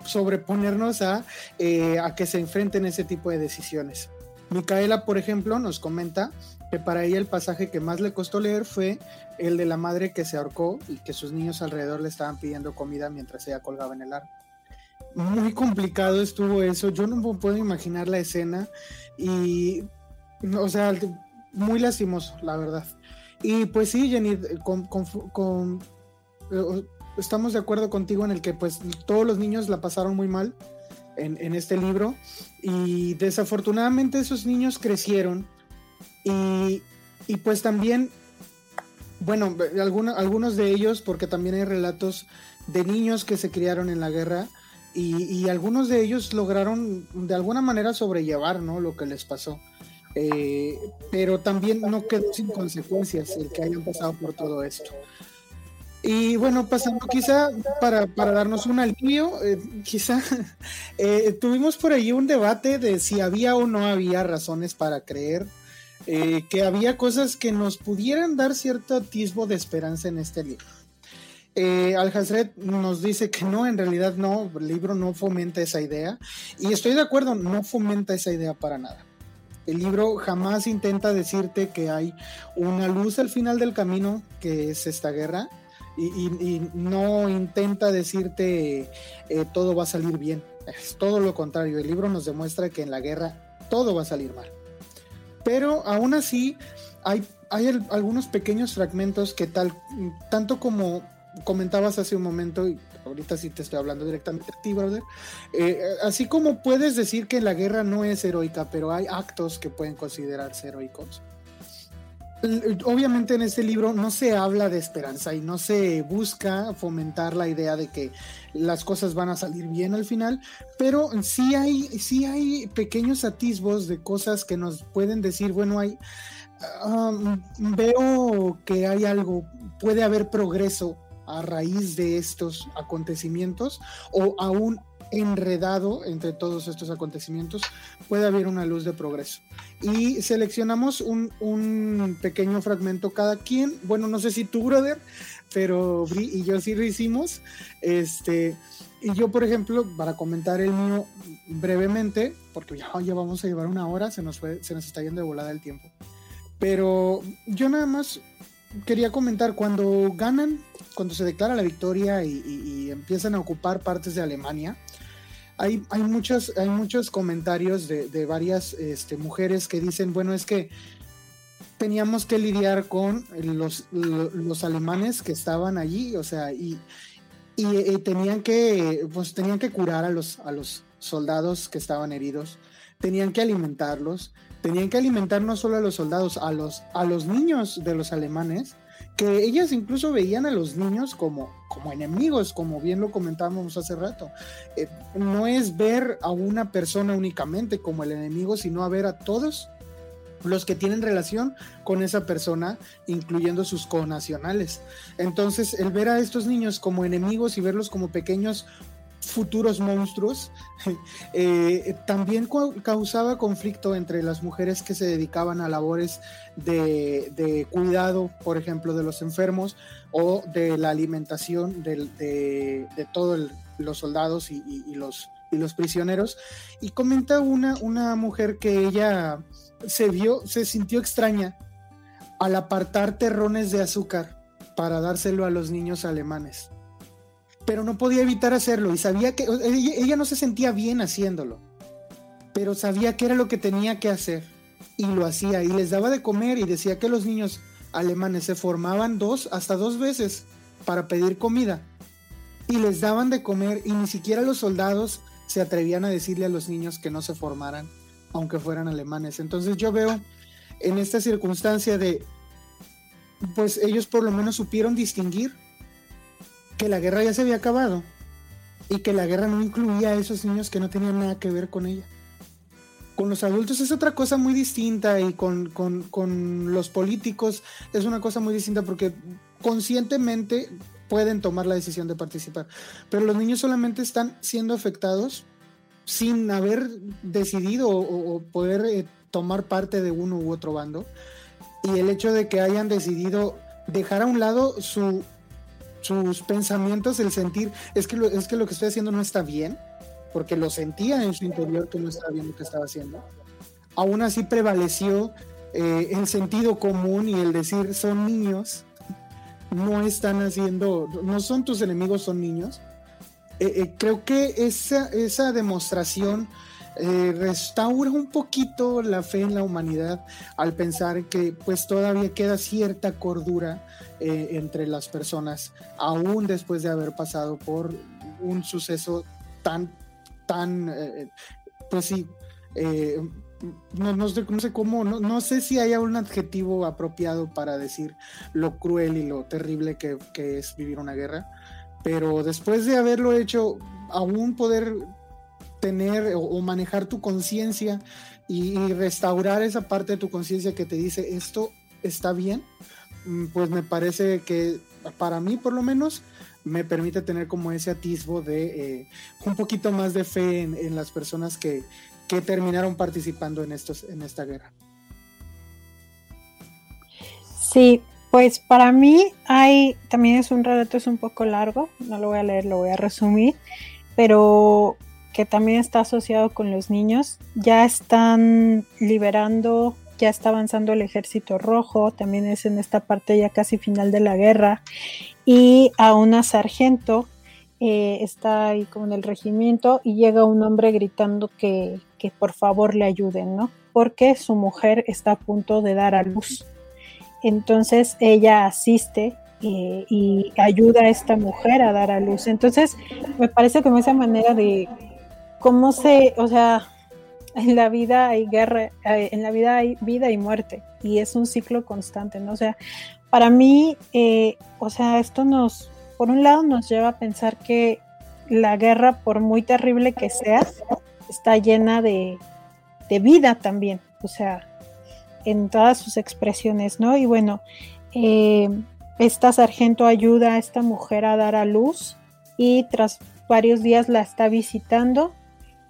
sobreponernos a, eh, a que se enfrenten ese tipo de decisiones. Micaela, por ejemplo, nos comenta que para ella el pasaje que más le costó leer fue el de la madre que se ahorcó y que sus niños alrededor le estaban pidiendo comida mientras ella colgaba en el árbol. Muy complicado estuvo eso, yo no puedo imaginar la escena y, o sea, muy lastimoso, la verdad. Y pues sí, Jenny, con, eh, estamos de acuerdo contigo en el que pues todos los niños la pasaron muy mal en este libro y desafortunadamente esos niños crecieron y, pues también, bueno, algunos de ellos, porque también hay relatos de niños que se criaron en la guerra y, algunos de ellos lograron de alguna manera sobrellevar ¿no? lo que les pasó. Eh, pero también no quedó sin consecuencias el que hayan pasado por todo esto. Y bueno, pasando quizá para, darnos un alivio, eh, quizá eh, tuvimos por ahí un debate de si había o no había razones para creer eh, que había cosas que nos pudieran dar cierto atisbo de esperanza en este libro. Eh, Al nos dice que no, en realidad no, el libro no fomenta esa idea. Y estoy de acuerdo, no fomenta esa idea para nada. El libro jamás intenta decirte que hay una luz al final del camino, que es esta guerra, y, no intenta decirte eh, todo va a salir bien. Es todo lo contrario, el libro nos demuestra que en la guerra todo va a salir mal. Pero aún así hay, hay algunos pequeños fragmentos que tal, tanto como comentabas hace un momento, y ahorita sí te estoy hablando directamente a ti, brother, eh, así como puedes decir que la guerra no es heroica, pero hay actos que pueden considerarse heroicos obviamente en este libro no se habla de esperanza y no se busca fomentar la idea de que las cosas van a salir bien al final, pero sí hay, sí hay pequeños atisbos de cosas que nos pueden decir, bueno, hay, um, veo que hay algo, puede haber progreso a raíz de estos acontecimientos o aún enredado entre todos estos acontecimientos, puede haber una luz de progreso. Y seleccionamos un, un, pequeño fragmento cada quien. Bueno, no sé si tú, brother, pero Bri y yo sí lo hicimos. Este, y yo, por ejemplo, para comentar el mío brevemente, porque ya, ya vamos a llevar una hora, se nos, fue, se nos está yendo de volada el tiempo. Pero yo nada más quería comentar, cuando ganan, cuando se declara la victoria y, empiezan a ocupar partes de Alemania, hay, muchos, hay muchos comentarios de, varias este, mujeres que dicen, bueno, es que teníamos que lidiar con los, los, alemanes que estaban allí, o sea, y, y, tenían que, pues tenían que curar a los, a los soldados que estaban heridos, tenían que alimentarlos, tenían que alimentar no solo a los soldados, a los, a los niños de los alemanes, que ellas incluso veían a los niños como, como enemigos, como bien lo comentábamos hace rato. Eh, no es ver a una persona únicamente como el enemigo, sino a ver a todos los que tienen relación con esa persona, incluyendo sus conacionales. Entonces, el ver a estos niños como enemigos y verlos como pequeños futuros monstruos, eh, también causaba conflicto entre las mujeres que se dedicaban a labores de, cuidado, por ejemplo, de los enfermos o de la alimentación de, todos los soldados y, los, prisioneros. Y comenta una, una mujer que ella se vio, se sintió extraña al apartar terrones de azúcar para dárselo a los niños alemanes. Pero no podía evitar hacerlo y sabía que ella, no se sentía bien haciéndolo, pero sabía que era lo que tenía que hacer y lo hacía y les daba de comer y decía que los niños alemanes se formaban dos hasta dos veces para pedir comida y les daban de comer y ni siquiera los soldados se atrevían a decirle a los niños que no se formaran aunque fueran alemanes. Entonces yo veo en esta circunstancia de, pues ellos por lo menos supieron distinguir que la guerra ya se había acabado y que la guerra no incluía a esos niños que no tenían nada que ver con ella. Con los adultos es otra cosa muy distinta y con, con los políticos es una cosa muy distinta porque conscientemente pueden tomar la decisión de participar. Pero los niños solamente están siendo afectados sin haber decidido o, poder eh, tomar parte de uno u otro bando. Y el hecho de que hayan decidido dejar a un lado su, sus pensamientos, el sentir, es que, lo, es que lo que estoy haciendo no está bien, porque lo sentía en su interior que no estaba bien lo que estaba haciendo. Aún así prevaleció eh, el sentido común y el decir son niños, no están haciendo, no son tus enemigos, son niños. Eh, eh, creo que esa, esa demostración restaura un poquito la fe en la humanidad al pensar que pues todavía queda cierta cordura entre las personas, aún después de haber pasado por un suceso tan, tan, pues sí, no, no, sé, no, sé, cómo, no, no, sé si haya un adjetivo apropiado para decir lo cruel y lo terrible que, que es vivir una guerra pero después de haberlo hecho, aún poder tener o, manejar tu conciencia y, restaurar esa parte de tu conciencia que te dice esto está bien, pues me parece que para mí por lo menos me permite tener como ese atisbo de eh, un poquito más de fe en, las personas que, que, terminaron participando en, estos, en esta guerra. Sí, pues para mí hay, también es un relato, es un poco largo, no lo voy a leer, lo voy a resumir, pero que también está asociado con los niños. Ya están liberando, ya está avanzando el ejército rojo, también es en esta parte ya casi final de la guerra, y a una sargento eh, está ahí con el regimiento y llega un hombre gritando que, que por favor le ayuden, ¿no? Porque su mujer está a punto de dar a luz. Entonces ella asiste eh, y ayuda a esta mujer a dar a luz. Entonces me parece como esa manera de cómo se, o sea, en la vida hay guerra, eh, en la vida hay vida y muerte y es un ciclo constante, ¿no? O sea, para mí, eh, o sea, esto nos, por un lado nos lleva a pensar que la guerra, por muy terrible que sea, está llena de, de vida también, o sea, en todas sus expresiones, ¿no? Y bueno, eh, esta sargento ayuda a esta mujer a dar a luz y tras varios días la está visitando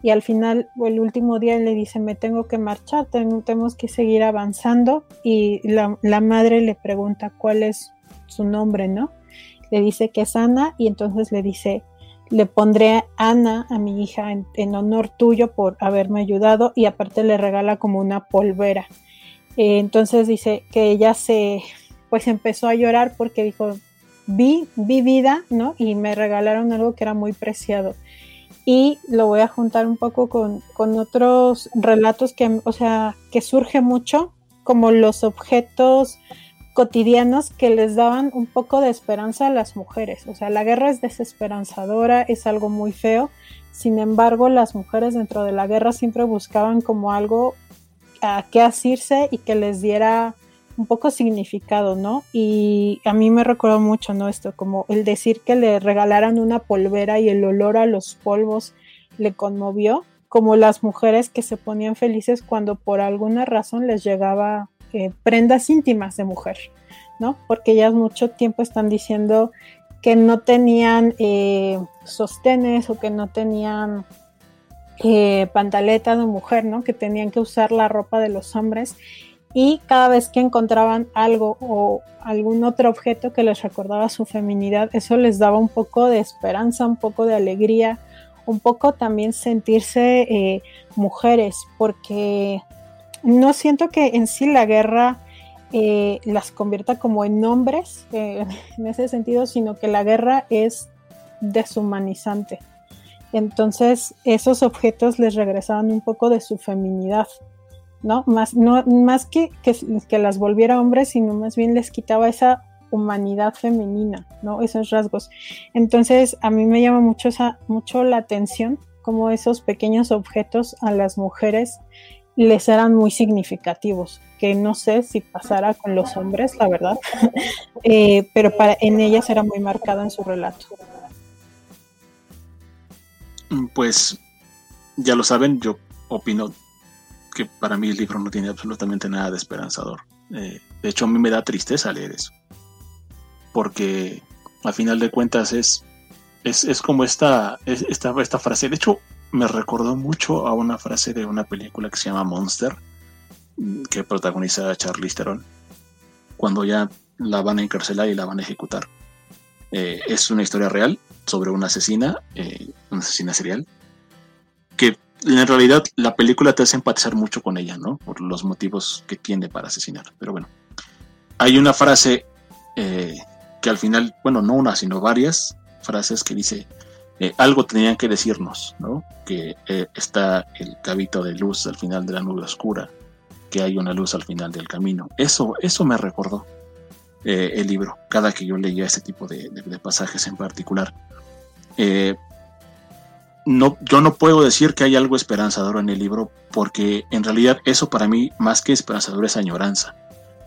y al final el último día le dice me tengo que marchar, tenemos que seguir avanzando y la, madre le pregunta cuál es su nombre, ¿no? Le dice que es Ana y entonces le dice le pondré Ana a mi hija en, en honor tuyo por haberme ayudado y aparte le regala como una polvera. Eh, entonces dice que ella se, pues empezó a llorar porque dijo, vi, vi vida, ¿no? Y me regalaron algo que era muy preciado. Y lo voy a juntar un poco con, otros relatos que, o sea, que surge mucho, como los objetos cotidianos que les daban un poco de esperanza a las mujeres. O sea, la guerra es desesperanzadora, es algo muy feo. Sin embargo, las mujeres dentro de la guerra siempre buscaban como algo a qué asirse y que les diera un poco significado, ¿no? Y a mí me recuerdo mucho, ¿no? Esto, como el decir que le regalaran una polvera y el olor a los polvos le conmovió. como las mujeres que se ponían felices cuando por alguna razón les llegaba eh, prendas íntimas de mujer, ¿no? Porque ellas mucho tiempo están diciendo que no tenían eh, sostenes o que no tenían eh, pantaleta de mujer, ¿no? Que tenían que usar la ropa de los hombres y cada vez que encontraban algo o algún otro objeto que les recordaba su feminidad, eso les daba un poco de esperanza, un poco de alegría, un poco también sentirse eh, mujeres, porque no siento que en sí la guerra eh, las convierta como en hombres eh, en ese sentido, sino que la guerra es deshumanizante. Entonces esos objetos les regresaban un poco de su feminidad. ¿No? Más, no, más que, que, las volviera hombres, sino más bien les quitaba esa humanidad femenina, ¿no? Esos rasgos. Entonces, a mí me llama mucho, esa, mucho la atención cómo esos pequeños objetos a las mujeres les eran muy significativos, que no sé si pasara con los hombres, la verdad, eh, pero para, en ellas era muy marcado en su relato. Pues ya lo saben, yo opino que para mí el libro no tiene absolutamente nada de esperanzador. Eh, de hecho, a mí me da tristeza leer eso. Porque a final de cuentas es, es, como esta, esta, esta frase. De hecho, me recordó mucho a una frase de una película que se llama Monster, que protagoniza a Charlize Theron, cuando ya la van a encarcelar y la van a ejecutar. Eh, es una historia real sobre una asesina, eh, una asesina serial, que en realidad la película te hace empatizar mucho con ella, ¿no? Por los motivos que tiene para asesinar. Pero bueno, hay una frase eh, que al final, bueno, no una, sino varias frases que dice, eh, algo tenían que decirnos, ¿no? Que eh, está el cabito de luz al final de la nube oscura, que hay una luz al final del camino. Eso, eso me recordó el libro, cada que yo leía este tipo de, de pasajes en particular no, yo no puedo decir que hay algo esperanzador en el libro porque en realidad eso para mí más que esperanzador es añoranza.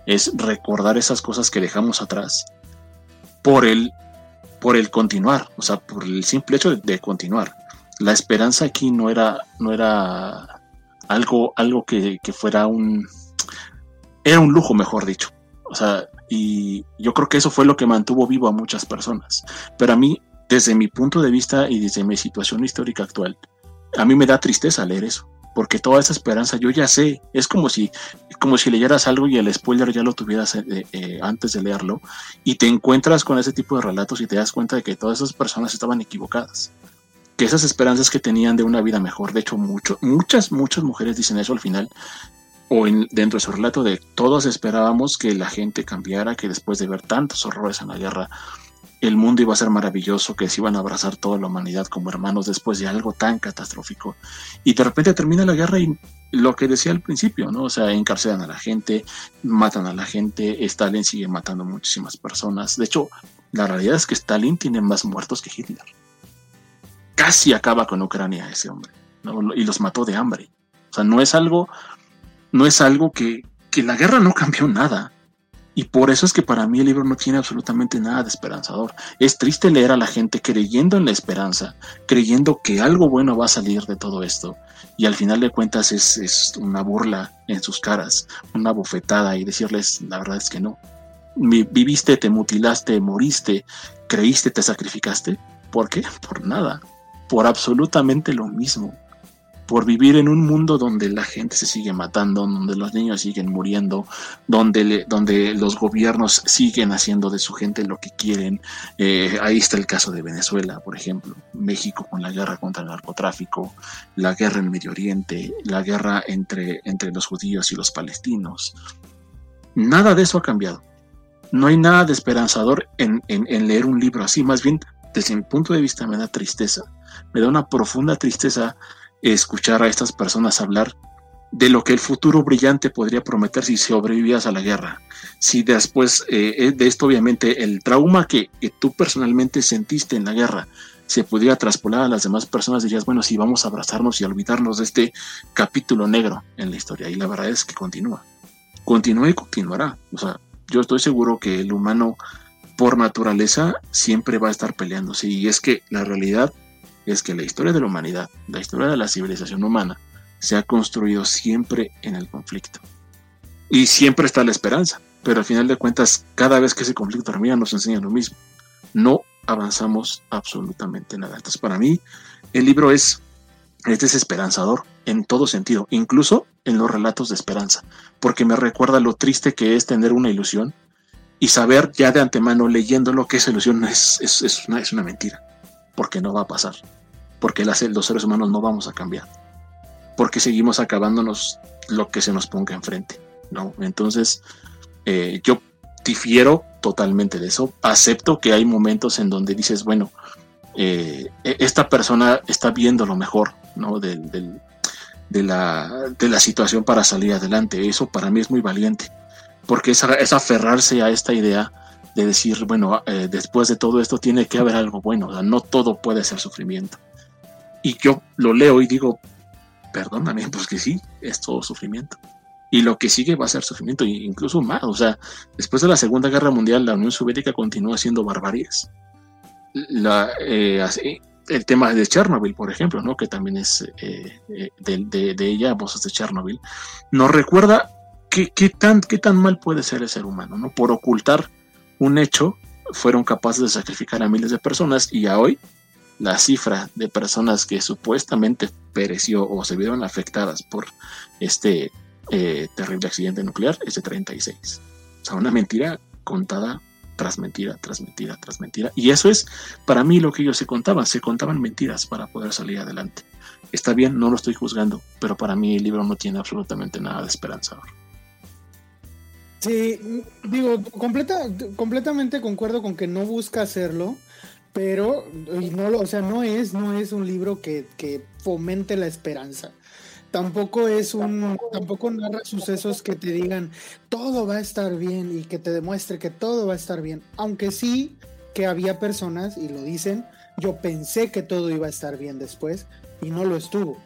Es recordar esas cosas que dejamos atrás por el, por el continuar, o sea, por el simple hecho de, continuar. La esperanza aquí no era, no era algo, algo que, que fuera un... Era un lujo, mejor dicho. O sea, y yo creo que eso fue lo que mantuvo vivo a muchas personas. Pero a mí desde mi punto de vista y desde mi situación histórica actual, a mí me da tristeza leer eso, porque toda esa esperanza yo ya sé, es como si, como si leyeras algo y el spoiler ya lo tuvieras eh, eh, antes de leerlo y te encuentras con ese tipo de relatos y te das cuenta de que todas esas personas estaban equivocadas, que esas esperanzas que tenían de una vida mejor, de hecho mucho, muchas, muchas mujeres dicen eso al final, o en, dentro de su relato de todos esperábamos que la gente cambiara, que después de ver tantos horrores en la guerra, el mundo iba a ser maravilloso, que se iban a abrazar toda la humanidad como hermanos después de algo tan catastrófico. Y de repente termina la guerra y lo que decía al principio, ¿no? O sea, encarcelan a la gente, matan a la gente, Stalin sigue matando muchísimas personas. De hecho, la realidad es que Stalin tiene más muertos que Hitler. Casi acaba con Ucrania ese hombre, Y los mató de hambre. O sea, no es algo, no es algo que, que la guerra no cambió nada. Y por eso es que para mí el libro no tiene absolutamente nada de esperanzador. Es triste leer a la gente creyendo en la esperanza, creyendo que algo bueno va a salir de todo esto. Y al final de cuentas es, una burla en sus caras, una bofetada y decirles la verdad es que no. Viviste, te mutilaste, moriste, creíste, te sacrificaste. ¿Por qué? Por nada. Por absolutamente lo mismo por vivir en un mundo donde la gente se sigue matando, donde los niños siguen muriendo, donde, donde los gobiernos siguen haciendo de su gente lo que quieren. Eh, ahí está el caso de Venezuela, por ejemplo, México con la guerra contra el narcotráfico, la guerra en Medio Oriente, la guerra entre, entre los judíos y los palestinos. Nada de eso ha cambiado. No hay nada de esperanzador en, en leer un libro así, más bien desde mi punto de vista me da tristeza, me da una profunda tristeza escuchar a estas personas hablar de lo que el futuro brillante podría prometer si sobrevivías a la guerra. Si después eh, eh, de esto, obviamente, el trauma que, tú personalmente sentiste en la guerra se pudiera traspolar a las demás personas, dirías, bueno, si vamos a abrazarnos y olvidarnos de este capítulo negro en la historia. Y la verdad es que continúa. Continúa y continuará. O sea, yo estoy seguro que el humano, por naturaleza, siempre va a estar peleándose. Y es que la realidad es que la historia de la humanidad, la historia de la civilización humana, se ha construido siempre en el conflicto. Y siempre está la esperanza, pero al final de cuentas, cada vez que ese conflicto termina nos enseña lo mismo. No avanzamos absolutamente nada. Entonces, para mí, el libro es, es desesperanzador en todo sentido, incluso en los relatos de esperanza, porque me recuerda lo triste que es tener una ilusión y saber ya de antemano leyéndolo que esa ilusión es, es, una, es una mentira, porque no va a pasar, porque los seres humanos no vamos a cambiar porque seguimos acabándonos lo que se nos ponga enfrente, ¿no? Entonces, eh, yo difiero totalmente de eso. Acepto que hay momentos en donde dices, bueno, eh, e-, esta persona está viendo lo mejor, ¿no? de, la, de la situación para salir adelante. Eso para mí es muy valiente, porque es, es aferrarse a esta idea de decir, bueno, eh, después de todo esto tiene que haber algo bueno, o sea, no todo puede ser sufrimiento. Y yo lo leo y digo, perdóname, pues que sí, es todo sufrimiento. Y lo que sigue va a ser sufrimiento, incluso más. O sea, después de la Segunda Guerra Mundial, la Unión Soviética continúa haciendo barbaries. Eh, el tema de Chernobyl, por ejemplo, ¿no? que también es eh, de, de, ella, Voces de Chernobyl, nos recuerda qué, tan, tan mal puede ser el ser humano. ¿no? Por ocultar un hecho, fueron capaces de sacrificar a miles de personas y a hoy la cifra de personas que supuestamente pereció o se vieron afectadas por este eh, terrible accidente nuclear es de 36. O sea, una mentira contada tras mentira, tras mentira, tras mentira. Y eso es para mí lo que ellos se contaban, se contaban mentiras para poder salir adelante. Está bien, no lo estoy juzgando, pero para mí el libro no tiene absolutamente nada de esperanzador. Sí, digo, completa, completamente concuerdo con que no busca hacerlo pero no o sea no es no es un libro que, fomente la esperanza. Tampoco es un tampoco narra sucesos que te digan todo va a estar bien y que te demuestre que todo va a estar bien aunque sí que había personas y lo dicen yo pensé que todo iba a estar bien después y no lo estuvo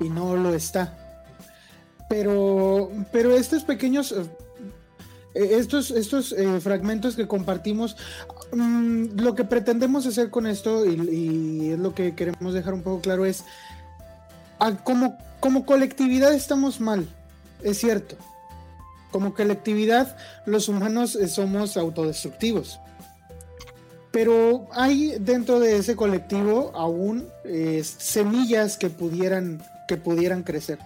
y no lo está pero pero estos pequeños estos, estos eh, fragmentos que compartimos, mm, lo que pretendemos hacer con esto y, es lo que queremos dejar un poco claro es, como, como colectividad estamos mal, es cierto. Como colectividad los humanos eh, somos autodestructivos. Pero hay dentro de ese colectivo aún semillas que pudieran, que pudieran crecer.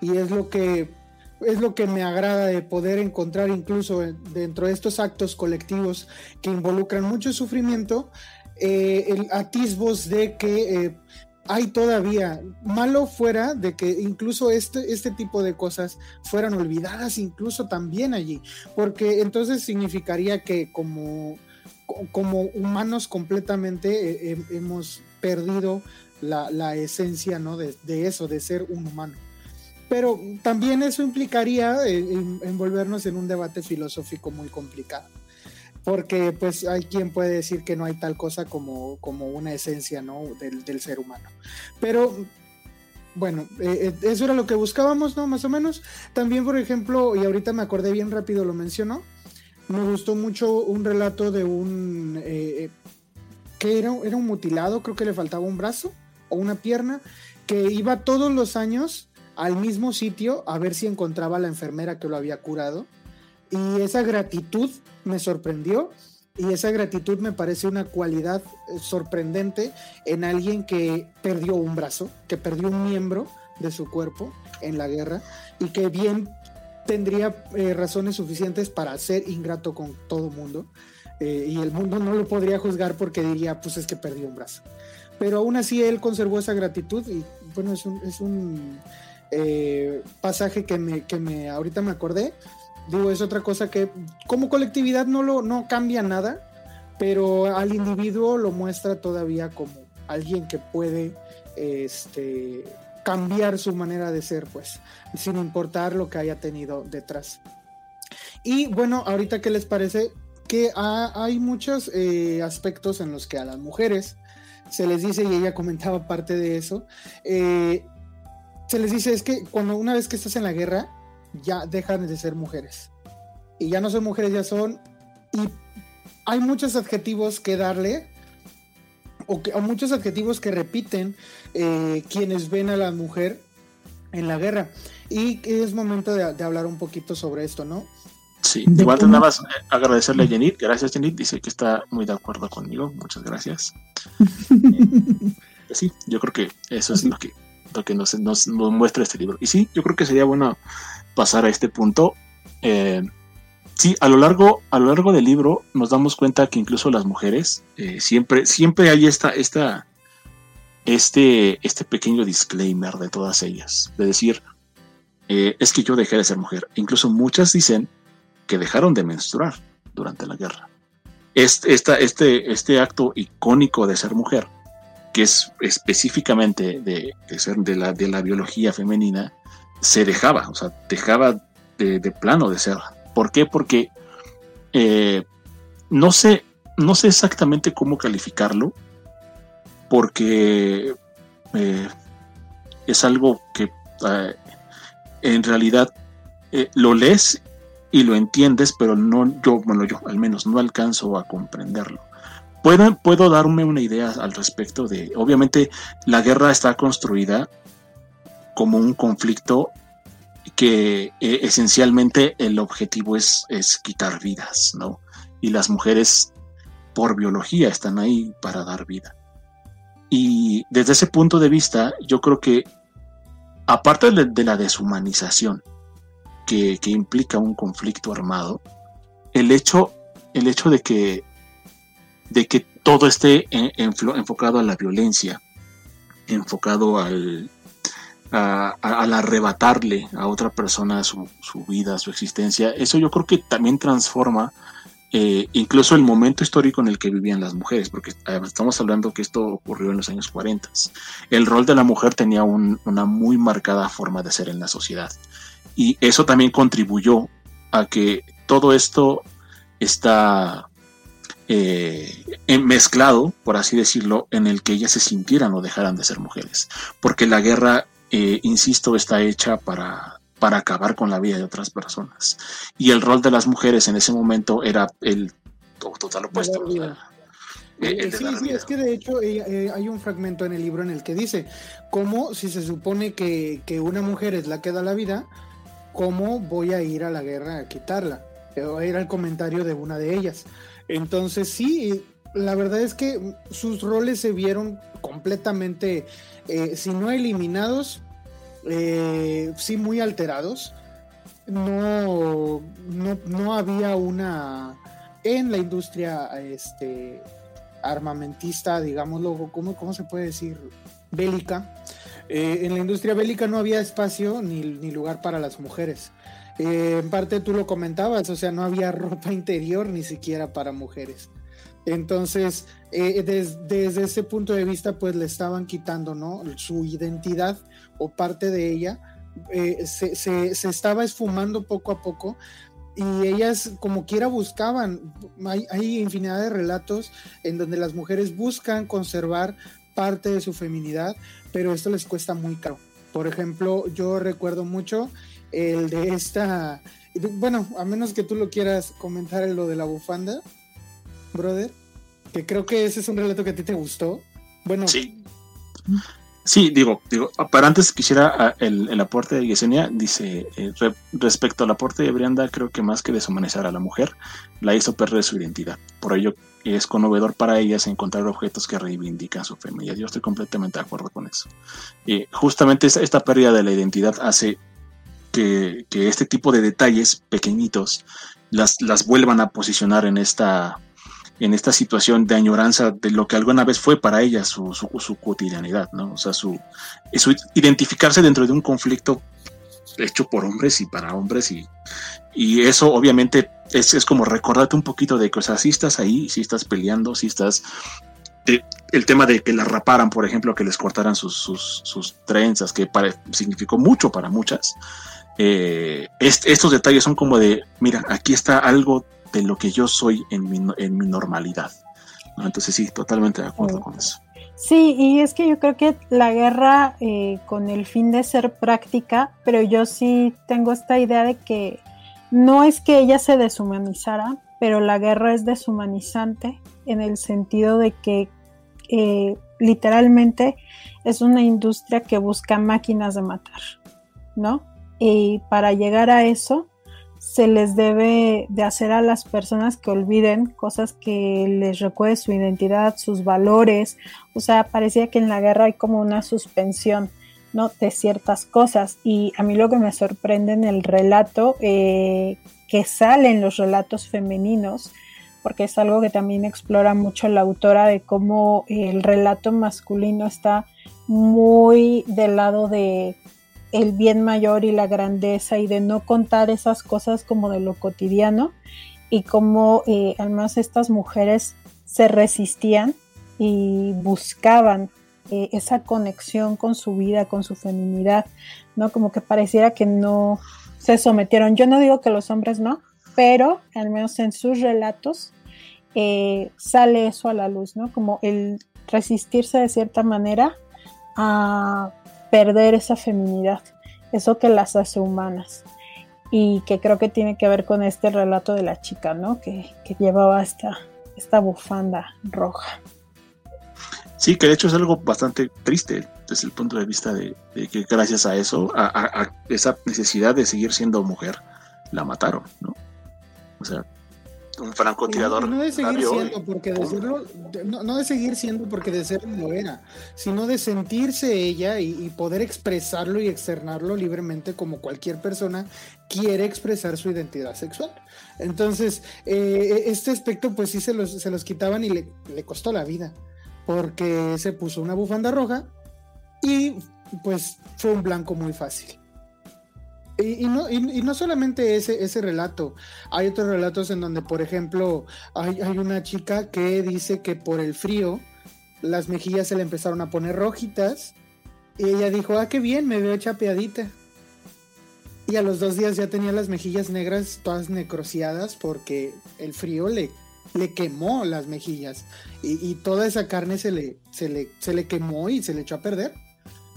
Y es lo que es lo que me agrada de poder encontrar incluso dentro de estos actos colectivos que involucran mucho sufrimiento, eh, el atisbos de que eh, hay todavía, malo fuera de que incluso este, este tipo de cosas fueran olvidadas incluso también allí, porque entonces significaría que como, como humanos completamente eh, hemos perdido la, esencia ¿no? de eso, de ser un humano. Pero también eso implicaría eh, envolvernos en un debate filosófico muy complicado. Porque pues hay quien puede decir que no hay tal cosa como, como una esencia ¿no? del, ser humano. Pero bueno, eh, eh, eso era lo que buscábamos, ¿no? Más o menos. También, por ejemplo, y ahorita me acordé bien rápido, lo mencionó, me gustó mucho un relato de un... que era, era un mutilado, creo que le faltaba un brazo o una pierna, que iba todos los años al mismo sitio a ver si encontraba a la enfermera que lo había curado. Y esa gratitud me sorprendió y esa gratitud me parece una cualidad eh, sorprendente en alguien que perdió un brazo, que perdió un miembro de su cuerpo en la guerra y que bien tendría eh, razones suficientes para ser ingrato con todo mundo. Eh, y el mundo no lo podría juzgar porque diría, pues es que perdió un brazo. Pero aún así él conservó esa gratitud y bueno, es un, es un eh, pasaje que me, que me ahorita me acordé. Digo, es otra cosa que como colectividad no lo no cambia nada, pero al individuo lo muestra todavía como alguien que puede este, cambiar su manera de ser, pues, sin importar lo que haya tenido detrás. Y bueno, ahorita qué les parece que hay muchos eh, aspectos en los que a las mujeres se les dice, y ella comentaba parte de eso, eh, se les dice es que cuando una vez que estás en la guerra, ya dejan de ser mujeres. Y ya no son mujeres, ya son... Y hay muchos adjetivos que darle o, muchos adjetivos que repiten eh, quienes ven a la mujer en la guerra. Y es momento de, hablar un poquito sobre esto, ¿no? Sí, igual te nada más eh, agradecerle a Jenit. Gracias, Jenit. Dice que está muy de acuerdo conmigo. Muchas gracias. sí, yo creo que eso es lo que, que nos, nos, muestra este libro. Y sí, yo creo que sería bueno pasar a este punto. Eh, sí, a lo largo, a lo largo del libro nos damos cuenta que incluso las mujeres eh, siempre, siempre hay esta, esta, este, este pequeño disclaimer de todas ellas, de decir, eh, es que yo dejé de ser mujer. Incluso muchas dicen que dejaron de menstruar durante la guerra. Este, este, este acto icónico de ser mujer, que es específicamente de, ser de la, de la biología femenina, se dejaba, o sea, dejaba de, plano de ser. ¿Por qué? Porque eh, no sé, no sé exactamente cómo calificarlo, porque eh, es algo que eh, en realidad lo lees y lo entiendes, pero no, yo, bueno, yo al menos no alcanzo a comprenderlo. Puedo, puedo darme una idea al respecto de, obviamente, la guerra está construida como un conflicto que eh, esencialmente el objetivo es, es quitar vidas, ¿no? Y las mujeres por biología están ahí para dar vida. Y desde ese punto de vista, yo creo que, aparte de, la deshumanización que, implica un conflicto armado, el hecho, el hecho de que, de que todo esté enfocado a la violencia, enfocado al, al arrebatarle a otra persona su, vida, su existencia, eso yo creo que también transforma eh, incluso el momento histórico en el que vivían las mujeres, porque eh, estamos hablando que esto ocurrió en los años 40. El rol de la mujer tenía una muy marcada forma de ser en la sociedad. Y eso también contribuyó a que todo esto está eh, mezclado, por así decirlo, en el que ellas se sintieran o dejaran de ser mujeres. Porque la guerra eh, insisto, está hecha para, para acabar con la vida de otras personas. Y el rol de las mujeres en ese momento era el total opuesto. Eh, sí, sí, es que de hecho eh, hay un fragmento en el libro en el que dice cómo si se supone que, que, una mujer es la que da la vida, cómo voy a ir a la guerra a quitarla. Era el comentario de una de ellas. Entonces sí, la verdad es que sus roles se vieron completamente, si no eliminados, eh, sí muy alterados. No, no, había una en la industria este, armamentista, digámoslo, ¿cómo, ¿cómo se puede decir? Bélica. Eh, en la industria bélica no había espacio ni, lugar para las mujeres. Eh, en parte tú lo comentabas, o sea, no había ropa interior ni siquiera para mujeres. Entonces, desde ese punto de vista, pues le estaban quitando, ¿no? Su identidad o parte de ella eh, se, estaba esfumando poco a poco y ellas como quiera buscaban, hay, infinidad de relatos en donde las mujeres buscan conservar parte de su feminidad, pero esto les cuesta muy caro. Por ejemplo, yo recuerdo mucho el de esta, bueno, a menos que tú lo quieras comentar, lo de la bufanda, brother, que creo que ese es un relato que a ti te gustó. Bueno, sí. Sí, digo, digo, para antes quisiera ah, el, aporte de Yesenia, dice, eh, respecto al aporte de Brianda, creo que más que deshumanizar a la mujer, la hizo perder su identidad. Por ello es conmovedor para ellas encontrar objetos que reivindican su feminidad. Yo estoy completamente de acuerdo con eso. Eh, justamente esta, pérdida de la identidad hace que, que, este tipo de detalles pequeñitos las, las vuelvan a posicionar en esta en esta situación de añoranza de lo que alguna vez fue para ella su, su, cotidianidad, ¿no? O sea, su, identificarse dentro de un conflicto hecho por hombres y para hombres y, y eso obviamente es, es, como recordarte un poquito de que, o sea, si estás ahí, si estás peleando, si estás... Eh, el tema de que la raparan, por ejemplo, que les cortaran sus, sus, trenzas, que significó mucho para muchas. Eh, estos detalles son como de, mira, aquí está algo de lo que yo soy en mi, en mi normalidad. Entonces sí, totalmente de acuerdo con eso. Sí, y es que yo creo que la guerra eh, con el fin de ser práctica, pero yo sí tengo esta idea de que no es que ella se deshumanizara, pero la guerra es deshumanizante en el sentido de que eh, literalmente es una industria que busca máquinas de matar, ¿no? Y para llegar a eso, se les debe de hacer a las personas que olviden cosas que les recuerde su identidad, sus valores. O sea, parecía que en la guerra hay como una suspensión, ¿no? De ciertas cosas. Y a mí lo que me sorprende en el relato, eh, que sale en los relatos femeninos, porque es algo que también explora mucho la autora de cómo el relato masculino está muy del lado de el bien mayor y la grandeza y de no contar esas cosas como de lo cotidiano y cómo eh, además estas mujeres se resistían y buscaban eh, esa conexión con su vida, con su feminidad, ¿no? Como que pareciera que no se sometieron. Yo no digo que los hombres no, pero al menos en sus relatos eh, sale eso a la luz, ¿no? Como el resistirse de cierta manera a perder esa feminidad, eso que las hace humanas y que creo que tiene que ver con este relato de la chica, ¿no? Que, llevaba esta, esta bufanda roja. Sí, que de hecho es algo bastante triste desde el punto de vista de, que gracias a eso, a, esa necesidad de seguir siendo mujer, la mataron, ¿no? O sea, un francotirador. no de seguir siendo porque de serlo, no, de seguir siendo porque de lo era, sino de sentirse ella y, poder expresarlo y externarlo libremente como cualquier persona quiere expresar su identidad sexual. Entonces, eh, este aspecto pues sí se los, se los quitaban y le, le costó la vida, porque se puso una bufanda roja y pues fue un blanco muy fácil. Y, no, y, no, solamente ese, ese relato, hay otros relatos en donde, por ejemplo, hay, una chica que dice que por el frío las mejillas se le empezaron a poner rojitas y ella dijo, ah, qué bien, me veo chapeadita. Y a los dos días ya tenía las mejillas negras todas necrociadas porque el frío le, le quemó las mejillas y, y toda esa carne se le, se, le, se le quemó y se le echó a perder.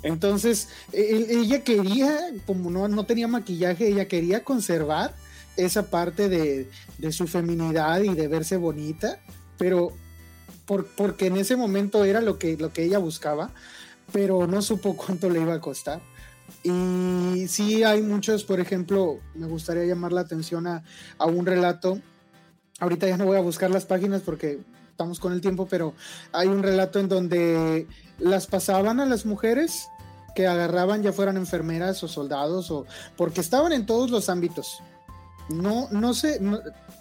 Entonces, e, ella quería, como no, no tenía maquillaje, ella quería conservar esa parte de, su feminidad y de verse bonita, pero porque en ese momento era lo que, lo que ella buscaba, pero no supo cuánto le iba a costar. Y sí hay muchos, por ejemplo, me gustaría llamar la atención a, a un relato. Ahorita ya no voy a buscar las páginas porque estamos con el tiempo, pero hay un relato en donde las pasaban a las mujeres que agarraban ya fueran enfermeras o soldados o porque estaban en todos los ámbitos. No, no sé,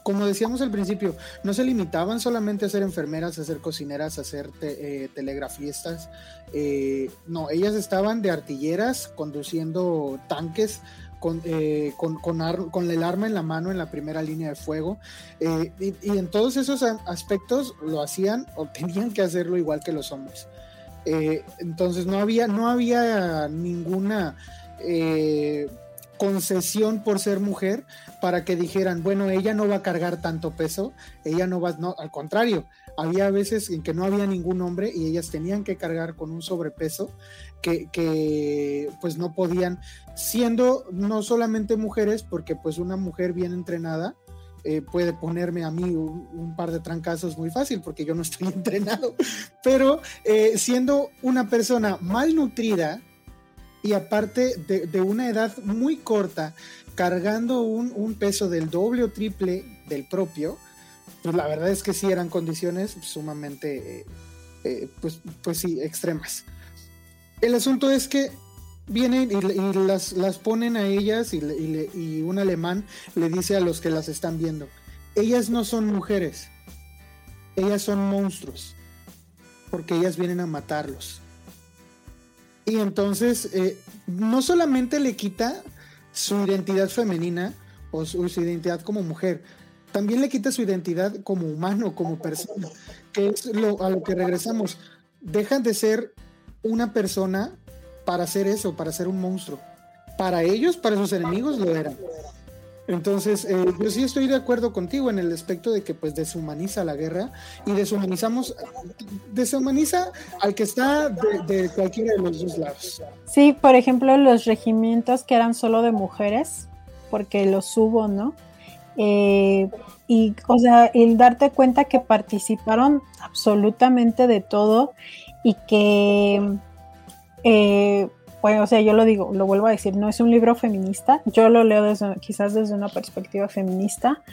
como decíamos al principio, no se limitaban solamente a ser enfermeras, a ser cocineras, a ser eh, telegrafistas. Eh, no, ellas estaban de artilleras conduciendo tanques con, eh, con, con, el arma en la mano en la primera línea de fuego. y, y, en todos esos aspectos lo hacían o tenían que hacerlo igual que los hombres. Eh, entonces no había, no había ninguna eh, concesión por ser mujer para que dijeran, bueno, ella no va a cargar tanto peso, ella no va, no, al contrario, había veces en que no había ningún hombre y ellas tenían que cargar con un sobrepeso que, pues no podían, siendo no solamente mujeres, porque pues una mujer bien entrenada eh, puede ponerme a mí un, par de trancazos muy fácil porque yo no estoy entrenado, pero eh, siendo una persona malnutrida y aparte de, una edad muy corta, cargando un, peso del doble o triple del propio, pues la verdad es que sí eran condiciones sumamente, eh, pues, pues sí, extremas. El asunto es que vienen y, las, las, ponen a ellas y, un alemán le dice a los que las están viendo, ellas no son mujeres, ellas son monstruos, porque ellas vienen a matarlos. Y entonces, eh, no solamente le quita su identidad femenina o su, identidad como mujer, también le quita su identidad como humano, como persona, que es lo, a lo que regresamos. Dejan de ser una persona para hacer eso, para ser un monstruo. Para ellos, para sus enemigos lo eran. Entonces, eh, yo sí estoy de acuerdo contigo en el aspecto de que pues deshumaniza la guerra y deshumanizamos, deshumaniza al que está de, cualquiera de los dos lados. Sí, por ejemplo, los regimientos que eran solo de mujeres, porque los hubo, ¿no? Eh, y, o sea, el darte cuenta que participaron absolutamente de todo y que, eh, bueno, o sea, yo lo digo, lo vuelvo a decir, no es un libro feminista, yo lo leo desde, quizás desde una perspectiva feminista,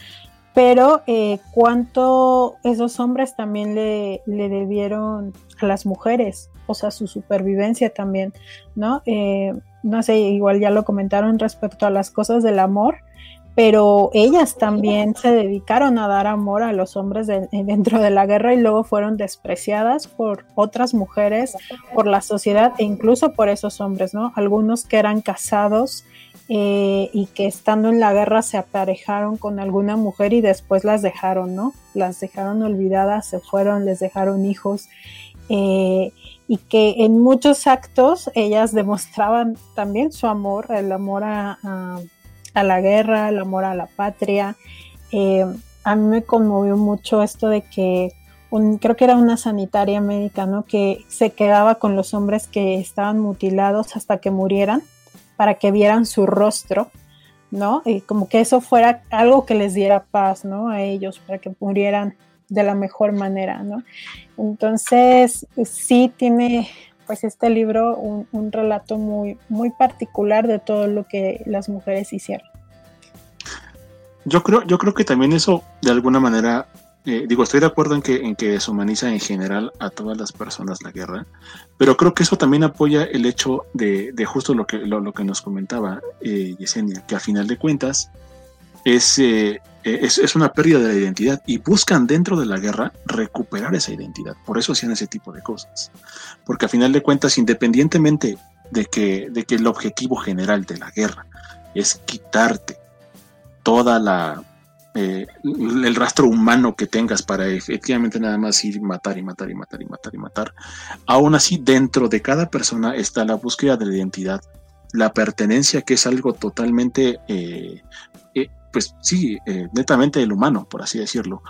pero eh, cuánto esos hombres también le, le, debieron a las mujeres, o sea, su supervivencia también, ¿no? Eh, no sé, igual ya lo comentaron respecto a las cosas del amor, pero ellas también se dedicaron a dar amor a los hombres dentro de la guerra y luego fueron despreciadas por otras mujeres, por la sociedad e incluso por esos hombres, ¿no? Algunos que eran casados eh, y que estando en la guerra se aparejaron con alguna mujer y después las dejaron, ¿no? Las dejaron olvidadas, se fueron, les dejaron hijos. Eh, y que en muchos actos ellas demostraban también su amor, el amor a, la guerra, el amor a la patria. Eh, a mí me conmovió mucho esto de que creo que era una sanitaria médica, ¿no? Que se quedaba con los hombres que estaban mutilados hasta que murieran para que vieran su rostro, ¿no? Y como que eso fuera algo que les diera paz, ¿no? A ellos, para que murieran de la mejor manera, ¿no? Entonces, sí tiene, pues, este libro un, relato muy, muy particular de todo lo que las mujeres hicieron. Yo creo, yo creo que también eso, de alguna manera, eh, digo, estoy de acuerdo en que, en que deshumaniza en general a todas las personas la guerra, pero creo que eso también apoya el hecho de, justo lo que, lo, que nos comentaba eh, Yesenia, que a final de cuentas es, eh, es, es, una pérdida de la identidad y buscan dentro de la guerra recuperar esa identidad. Por eso hacían ese tipo de cosas. Porque a final de cuentas, independientemente de que, de que el objetivo general de la guerra es quitarte toda la eh, el rastro humano que tengas para efectivamente nada más ir matar y matar y matar y matar y matar. Aún así, dentro de cada persona está la búsqueda de la identidad, la pertenencia, que es algo totalmente, eh, eh, pues sí, netamente el humano, por así decirlo.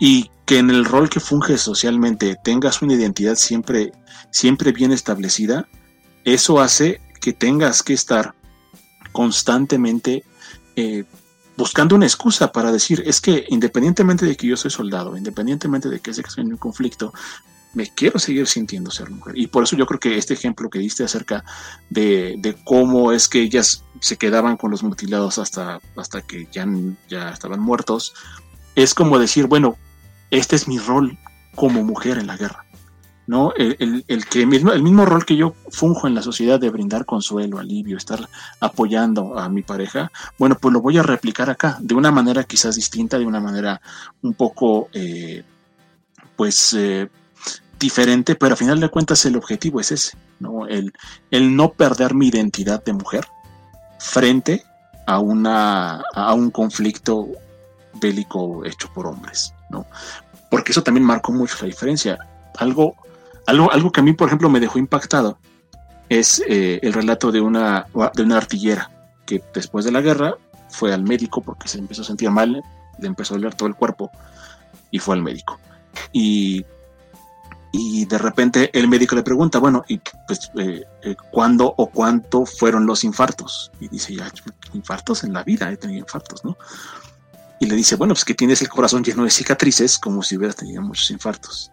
Y que en el rol que funge socialmente tengas una identidad siempre, siempre bien establecida, eso hace que tengas que estar constantemente buscando una excusa para decir, es que independientemente de que yo soy soldado, independientemente de que estoy en un conflicto, me quiero seguir sintiendo ser mujer. Y por eso yo creo que este ejemplo que diste acerca de, cómo es que ellas se quedaban con los mutilados hasta, hasta que ya, ya estaban muertos, es como decir, bueno, este es mi rol como mujer en la guerra. ¿no? El, que mismo, el mismo rol que yo funjo en la sociedad de brindar consuelo, alivio, estar apoyando a mi pareja, bueno, pues lo voy a replicar acá, de una manera quizás distinta, de una manera un poco, eh, pues, eh, diferente, pero a final de cuentas el objetivo es ese, ¿no? El, el no perder mi identidad de mujer frente a, una, a un conflicto bélico hecho por hombres, ¿no? Porque eso también marcó mucho la diferencia. Algo algo, algo que a mí, por ejemplo, me dejó impactado es eh, el relato de una, de una artillera que después de la guerra fue al médico porque se empezó a sentir mal, le empezó a doler todo el cuerpo y fue al médico. Y, y de repente el médico le pregunta, bueno, ¿y pues eh, eh, cuándo o cuánto fueron los infartos? Y dice, ya, infartos en la vida, he tenido infartos, ¿no? Y le dice, bueno, pues que tienes el corazón lleno de cicatrices como si hubieras tenido muchos infartos.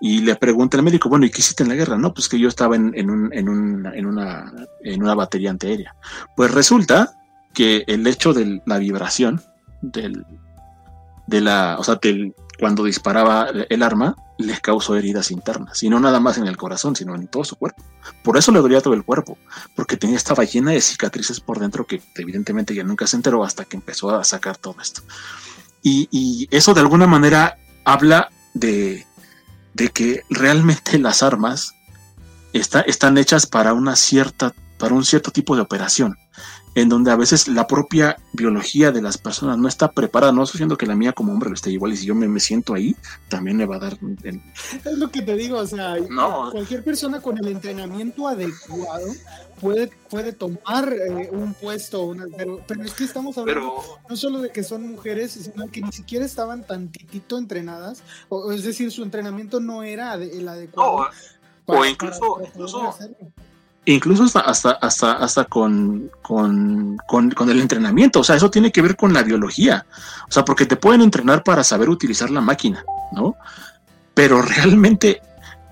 Y le pregunta al médico, bueno, ¿y qué hiciste en la guerra? No, pues que yo estaba en, en, un, en, un, en, una, en una batería antiaérea. Pues resulta que el hecho de la vibración del, de la, o sea, del, cuando disparaba el arma, les causó heridas internas, y no nada más en el corazón, sino en todo su cuerpo. Por eso le dolía todo el cuerpo, porque tenía, estaba llena de cicatrices por dentro que evidentemente ya nunca se enteró hasta que empezó a sacar todo esto. Y, y eso de alguna manera habla de, de que realmente las armas están hechas para una cierta, para un cierto tipo de operación, en donde a veces la propia biología de las personas no está preparada. No estoy diciendo que la mía como hombre lo esté igual, y si yo me, siento ahí, también me va a dar. Es lo que te digo, o sea, cualquier persona con el entrenamiento adecuado puede, puede tomar eh, un puesto, pero, pero, es que estamos hablando no solo de que son mujeres, sino que ni siquiera estaban tantitito entrenadas, o, es decir, su entrenamiento no era el adecuado. o incluso, incluso incluso hasta, hasta, hasta, hasta con, con, con, el entrenamiento. O sea, eso tiene que ver con la biología. O sea, porque te pueden entrenar para saber utilizar la máquina, ¿no? Pero realmente,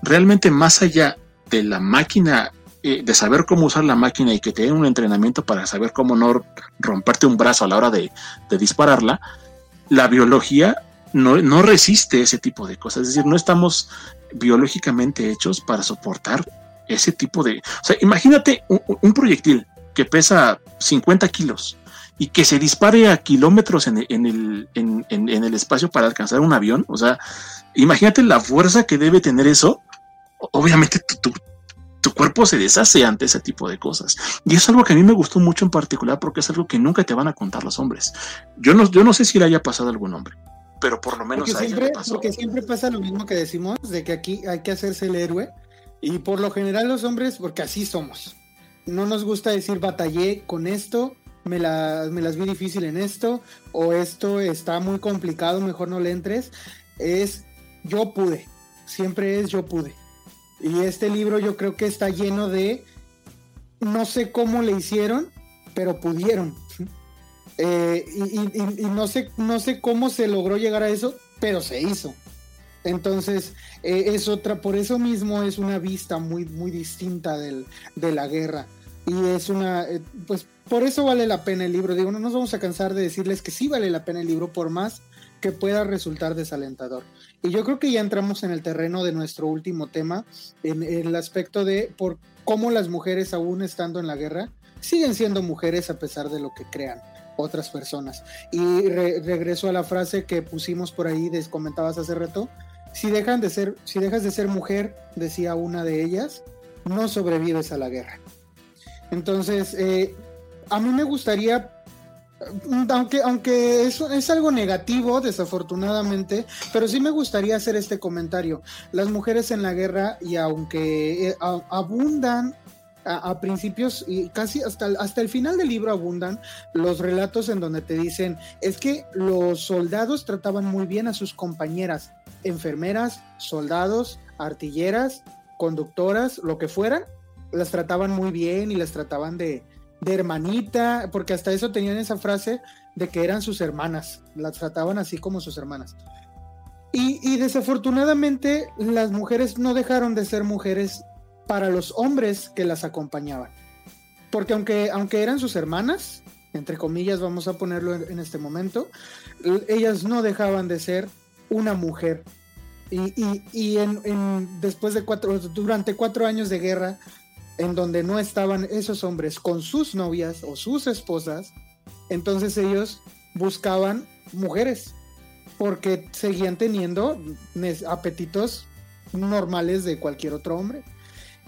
realmente más allá de la máquina, eh, de saber cómo usar la máquina y que te den un entrenamiento para saber cómo no romperte un brazo a la hora de, de dispararla, la biología no, no resiste ese tipo de cosas. Es decir, no estamos biológicamente hechos para soportar ese tipo de... O sea, imagínate un, proyectil que pesa 50 kilos y que se dispare a kilómetros en, el, en, el espacio para alcanzar un avión. O sea, imagínate la fuerza que debe tener eso. Obviamente tu, tu, cuerpo se deshace ante ese tipo de cosas. Y es algo que a mí me gustó mucho en particular porque es algo que nunca te van a contar los hombres. Yo no, yo no sé si le haya pasado a algún hombre pero por lo menos porque siempre, Porque siempre pasa lo mismo que decimos, de que aquí hay que hacerse el héroe y por lo general los hombres, porque así somos, no nos gusta decir batallé con esto, me, me las vi difícil en esto, o esto está muy complicado, mejor no le entres. Es yo pude, siempre es yo pude. Y este libro yo creo que está lleno de, no sé cómo le hicieron, pero pudieron. Eh, y, y, no, sé, no sé cómo se logró llegar a eso, pero se hizo. Entonces, eh, es otra, por eso mismo es una vista muy, muy distinta del, de la guerra. Y es una, eh, pues por eso vale la pena el libro. Digo, no nos vamos a cansar de decirles que sí vale la pena el libro, por más que pueda resultar desalentador. Y yo creo que ya entramos en el terreno de nuestro último tema, en, el aspecto de por cómo las mujeres, aún estando en la guerra, siguen siendo mujeres a pesar de lo que crean otras personas. Y regreso a la frase que pusimos por ahí, les comentabas hace rato, si, de ser, si dejas de ser mujer, decía una de ellas, no sobrevives a la guerra. Entonces, eh, a mí me gustaría, aunque, aunque es, es algo negativo, desafortunadamente, pero sí me gustaría hacer este comentario. Las mujeres en la guerra, y aunque eh, abundan a, principios y casi hasta, hasta el final del libro abundan los relatos en donde te dicen es que los soldados trataban muy bien a sus compañeras enfermeras, soldados, artilleras, conductoras, lo que fueran, las trataban muy bien y las trataban de, hermanita, porque hasta eso tenían esa frase de que eran sus hermanas, las trataban así como sus hermanas. Y, y, desafortunadamente las mujeres no dejaron de ser mujeres para los hombres que las acompañaban. Porque aunque, aunque eran sus hermanas, entre comillas vamos a ponerlo en este momento, ellas no dejaban de ser una mujer. Y, en, después de cuatro, durante cuatro años de guerra, en donde no estaban esos hombres con sus novias o sus esposas, entonces ellos buscaban mujeres, porque seguían teniendo apetitos normales de cualquier otro hombre.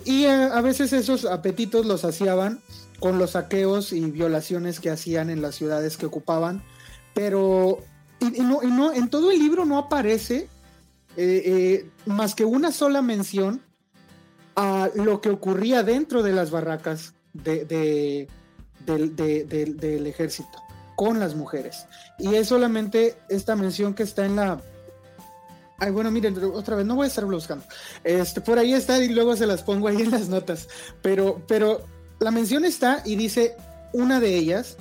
Y a, a veces esos apetitos los hacían con los saqueos y violaciones que hacían en las ciudades que ocupaban, pero y, no, no, en todo el libro no aparece eh, eh, más que una sola mención a lo que ocurría dentro de las barracas de, del ejército con las mujeres. Y es solamente esta mención que está en la... Ay, bueno, miren, otra vez, no voy a estar buscando. Este, por ahí está y luego se las pongo ahí en las notas. Pero, pero la mención está y dice una de ellas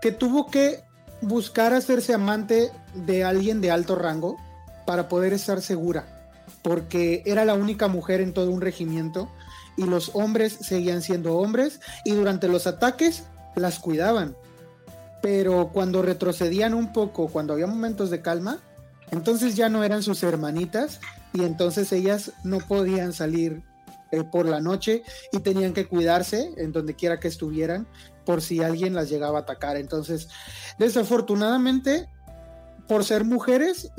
que tuvo que buscar hacerse amante de alguien de alto rango para poder estar segura, porque era la única mujer en todo un regimiento y los hombres seguían siendo hombres y durante los ataques las cuidaban. Pero cuando retrocedían un poco, cuando había momentos de calma, entonces ya no eran sus hermanitas y entonces ellas no podían salir eh, por la noche y tenían que cuidarse en donde quiera que estuvieran por si alguien las llegaba a atacar. Entonces, desafortunadamente, por ser mujeres,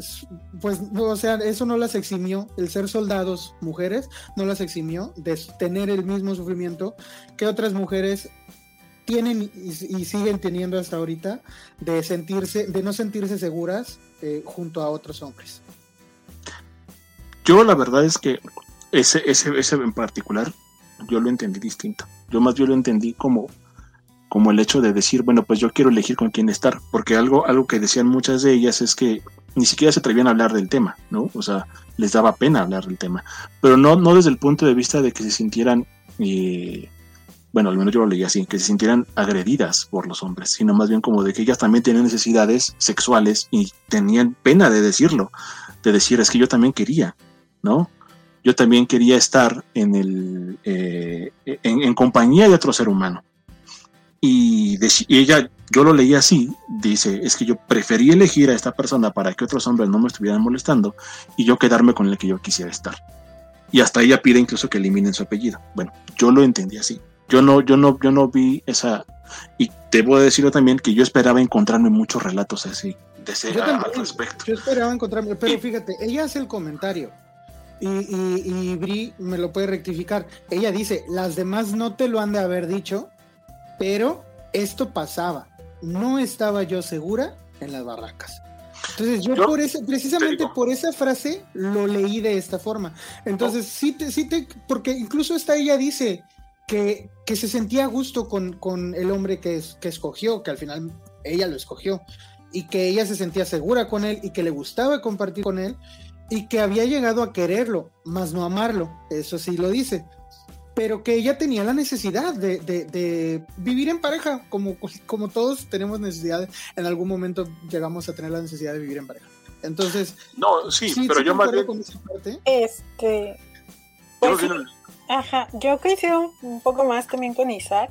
pues, o sea, eso no las eximió, el ser soldados mujeres no las eximió de tener el mismo sufrimiento que otras mujeres tienen y, siguen teniendo hasta ahorita de sentirse, de no sentirse seguras eh, junto a otros hombres. Yo la verdad es que ese, ese, ese en particular, yo lo entendí distinto. Yo más bien lo entendí como como el hecho de decir, bueno, pues yo quiero elegir con quién estar, porque algo, algo que decían muchas de ellas es que ni siquiera se atrevían a hablar del tema, ¿no? O sea, les daba pena hablar del tema, pero no, no desde el punto de vista de que se sintieran, eh, bueno, al menos yo lo leí así, que se sintieran agredidas por los hombres, sino más bien como de que ellas también tenían necesidades sexuales y tenían pena de decirlo, de decir, es que yo también quería, ¿no? Yo también quería estar en, el, eh, en, compañía de otro ser humano. Y, y, ella, yo lo leí así, dice, es que yo preferí elegir a esta persona para que otros hombres no me estuvieran molestando y yo quedarme con el que yo quisiera estar. Y hasta ella pide incluso que eliminen su apellido. Bueno, yo lo entendí así. Yo no, yo no, yo no vi esa. Y debo decirlo también que yo esperaba encontrarme muchos relatos así, de ese al respecto. Yo esperaba encontrarme, pero fíjate, ella hace el comentario. Y, y, y Bri me lo puede rectificar. Ella dice, las demás no te lo han de haber dicho, pero esto pasaba. No estaba yo segura en las barracas. Entonces yo, por ese, precisamente por esa frase lo leí de esta forma. Entonces sí te, sí te, porque incluso esta ella dice, que, se sentía a gusto con, el hombre que, que escogió, que al final ella lo escogió, y que ella se sentía segura con él y que le gustaba compartir con él y que había llegado a quererlo, más no amarlo, eso sí lo dice, pero que ella tenía la necesidad de, vivir en pareja, como, como todos tenemos necesidad, en algún momento llegamos a tener la necesidad de vivir en pareja. Entonces, no, sí, pero yo más bien... Este, pues, Ajá, yo coincido un poco más también con Isaac,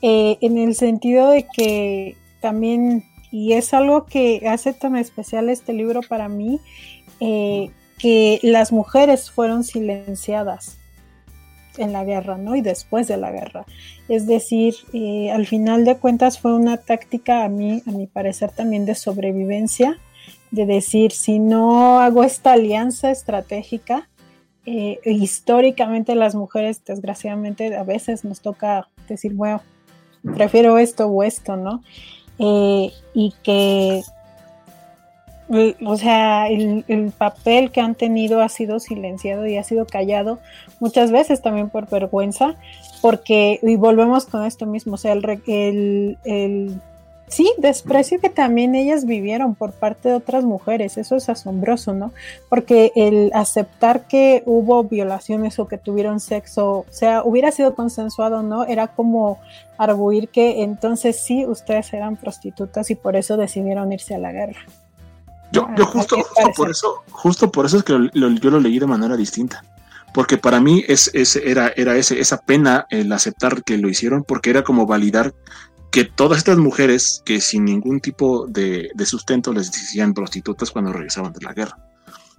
eh, en el sentido de que también, y es algo que hace tan especial este libro para mí, eh, que las mujeres fueron silenciadas en la guerra, ¿no? Y después de la guerra. Es decir, eh, al final de cuentas fue una táctica a mí, a mi parecer también de sobrevivencia, de decir, si no hago esta alianza estratégica, eh, históricamente las mujeres, desgraciadamente, a veces nos toca decir, bueno, prefiero esto o esto, ¿no? Eh, y que, o sea, el, papel que han tenido ha sido silenciado y ha sido callado muchas veces también por vergüenza, porque, y volvemos con esto mismo, o sea, el, el Sí, desprecio que también ellas vivieron por parte de otras mujeres, eso es asombroso, ¿no? Porque el aceptar que hubo violaciones o que tuvieron sexo, o sea, hubiera sido consensuado, ¿no? Era como arguir que entonces sí, ustedes eran prostitutas y por eso decidieron irse a la guerra. Yo, yo justo, por eso, justo por eso es que yo lo leí de manera distinta porque para mí es, era, era ese, esa pena el aceptar que lo hicieron, porque era como validar que todas estas mujeres que sin ningún tipo de, sustento les decían prostitutas cuando regresaban de la guerra.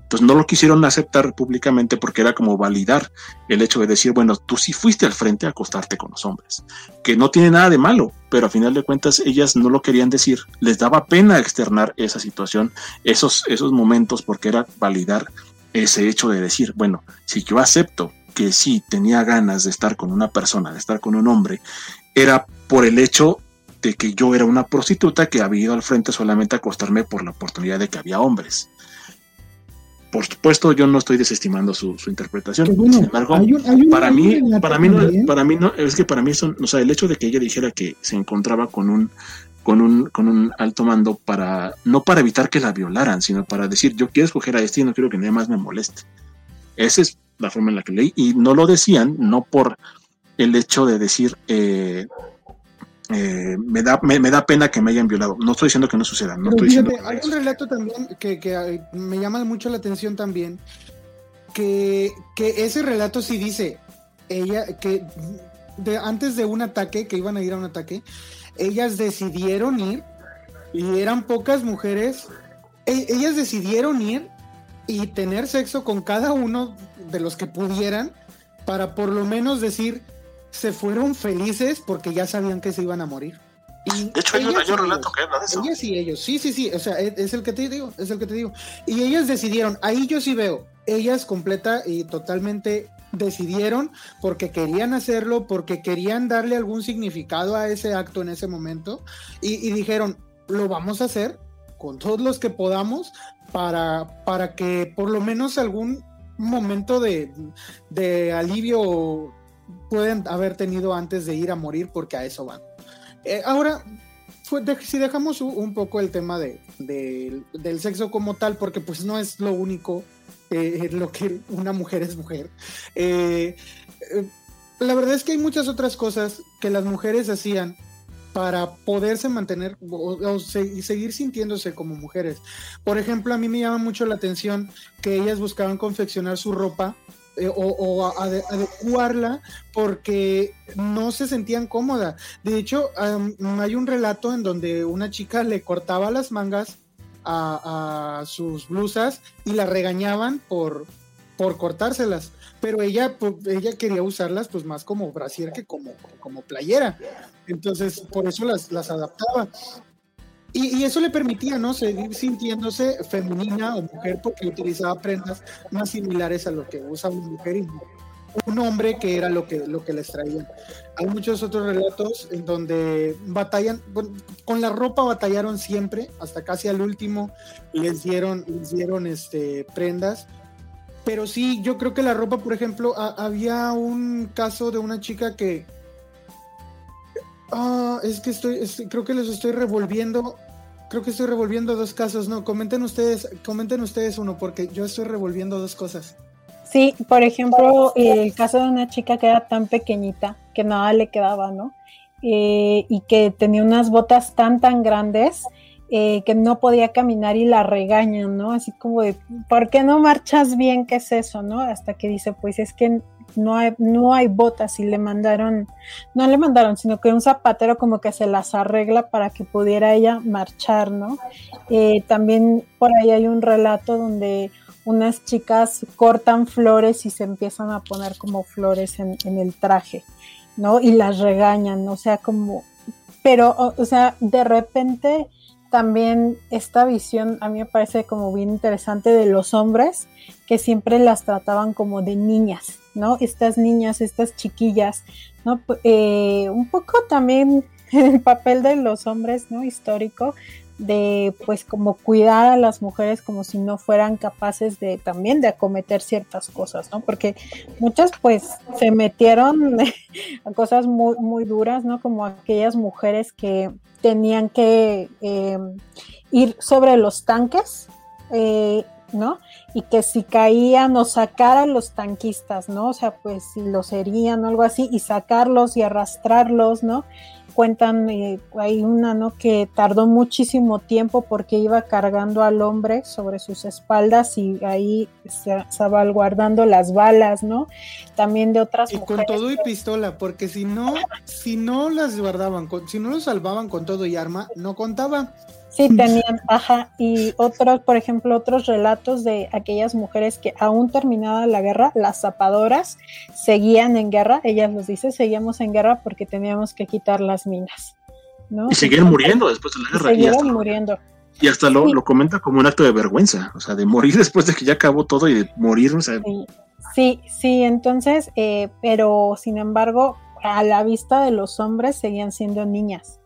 Entonces no lo quisieron aceptar públicamente porque era como validar el hecho de decir, bueno, tú sí fuiste al frente a acostarte con los hombres, que no tiene nada de malo, pero a final de cuentas ellas no lo querían decir, les daba pena externar esa situación, esos, esos momentos, porque era validar ese hecho de decir, bueno, si yo acepto que sí tenía ganas de estar con una persona, de estar con un hombre, era por el hecho de que yo era una prostituta que había ido al frente solamente a acostarme por la oportunidad de que había hombres. Por supuesto, yo no estoy desestimando su, interpretación. Sin embargo, para mí, para mí, no, para mí no, es que para mí son, o sea, el hecho de que ella dijera que se encontraba con un, con un, con un alto mando para, no para evitar que la violaran, sino para decir, yo quiero escoger a este y no quiero que nadie más me moleste. Esa es la forma en la que leí. Y no lo decían, no por el hecho de decir, eh, eh, me, da, me, da pena que me hayan violado. No estoy diciendo que no suceda. No estoy diciendo hay un relato también que, me llama mucho la atención también, que, ese relato sí dice, ella, que de, antes de un ataque, que iban a ir a un ataque, ellas decidieron ir y eran pocas mujeres, e, ellas decidieron ir y tener sexo con cada uno de los que pudieran para por lo menos decir, se fueron felices porque ya sabían que se iban a morir. Y de hecho, hay un, relato que habla de eso. Ellas y ellos, sí, sí, sí, o sea, es, el que te digo, es el que te digo. Y ellas decidieron, ahí yo sí veo, ellas completa y totalmente decidieron porque querían hacerlo, porque querían darle algún significado a ese acto en ese momento y, dijeron, lo vamos a hacer con todos los que podamos para, para que por lo menos algún momento de, de alivio pueden haber tenido antes de ir a morir porque a eso van. Eh, ahora, si dejamos un poco el tema de, del sexo como tal, porque pues no es lo único eh, lo que una mujer es mujer. Eh, la verdad es que hay muchas otras cosas que las mujeres hacían para poderse mantener o, seguir sintiéndose como mujeres. Por ejemplo, a mí me llama mucho la atención que ellas buscaban confeccionar su ropa eh, o, adecuarla porque no se sentían cómodas. De hecho, hay un relato en donde una chica le cortaba las mangas a, sus blusas y la regañaban por, por cortárselas pero ella, pues, ella quería usarlas pues más como brasier que como, como playera. Entonces, por eso las, las adaptaba. Y, eso le permitía, ¿no? Seguir sintiéndose femenina o mujer porque utilizaba prendas más similares a lo que usa una mujer y un hombre que era lo que, lo que les traían. Hay muchos otros relatos en donde batallan, con la ropa batallaron siempre, hasta casi al último les dieron, les dieron este, prendas pero sí, yo creo que la ropa, por ejemplo, había un caso de una chica que... Ah, es que estoy, creo que les estoy revolviendo. Creo que estoy revolviendo dos casos. No, comenten ustedes, comenten ustedes uno, porque yo estoy revolviendo dos cosas. Sí, por ejemplo, el caso de una chica que era tan pequeñita que nada le quedaba, ¿no? Eh, y que tenía unas botas tan, tan grandes eh, que no podía caminar y la regañan, ¿no? Así como de, ¿por qué no marchas bien? ¿Qué es eso, no? Hasta que dice, pues es que no hay, no hay botas y le mandaron, no le mandaron, sino que un zapatero como que se las arregla para que pudiera ella marchar, ¿no? Eh, también por ahí hay un relato donde unas chicas cortan flores y se empiezan a poner como flores en, en el traje, ¿no? Y las regañan, o sea, como, pero, o sea, de repente también esta visión a mí me parece como bien interesante de los hombres que siempre las trataban como de niñas, ¿no? Estas niñas, estas chiquillas, ¿no? Eh, un poco también el papel de los hombres, ¿no? Histórico, de pues como cuidar a las mujeres como si no fueran capaces de también de acometer ciertas cosas, ¿no? Porque muchas pues se metieron a cosas muy, muy duras, ¿no? Como aquellas mujeres que tenían que em, ir sobre los tanques, eh, ¿no? Y que si caían o sacaran los tanquistas, ¿no? O sea, pues si los herían o algo así, y sacarlos y arrastrarlos, ¿no? Cuentan, eh, hay una, ¿no? Que tardó muchísimo tiempo porque iba cargando al hombre sobre sus espaldas y ahí se estaba guardando las balas, ¿no? También de otras y con todo y pistola, porque si no, si no las guardaban, si no los salvaban con todo y arma, no contaba. Sí, tenían, ajá, y otros, por ejemplo, otros relatos de aquellas mujeres que aún terminada la guerra, las zapadoras, seguían en guerra, ellas nos dicen, seguíamos en guerra porque teníamos que quitar las minas. ¿no? Y seguían muriendo después de la guerra. Y hasta muriendo. y hasta lo, lo, comenta como un acto de vergüenza, o sea, de morir después de que ya acabó todo y de morir, o sea. Sí, sí, entonces, eh, pero sin embargo, a la vista de los hombres seguían siendo niñas.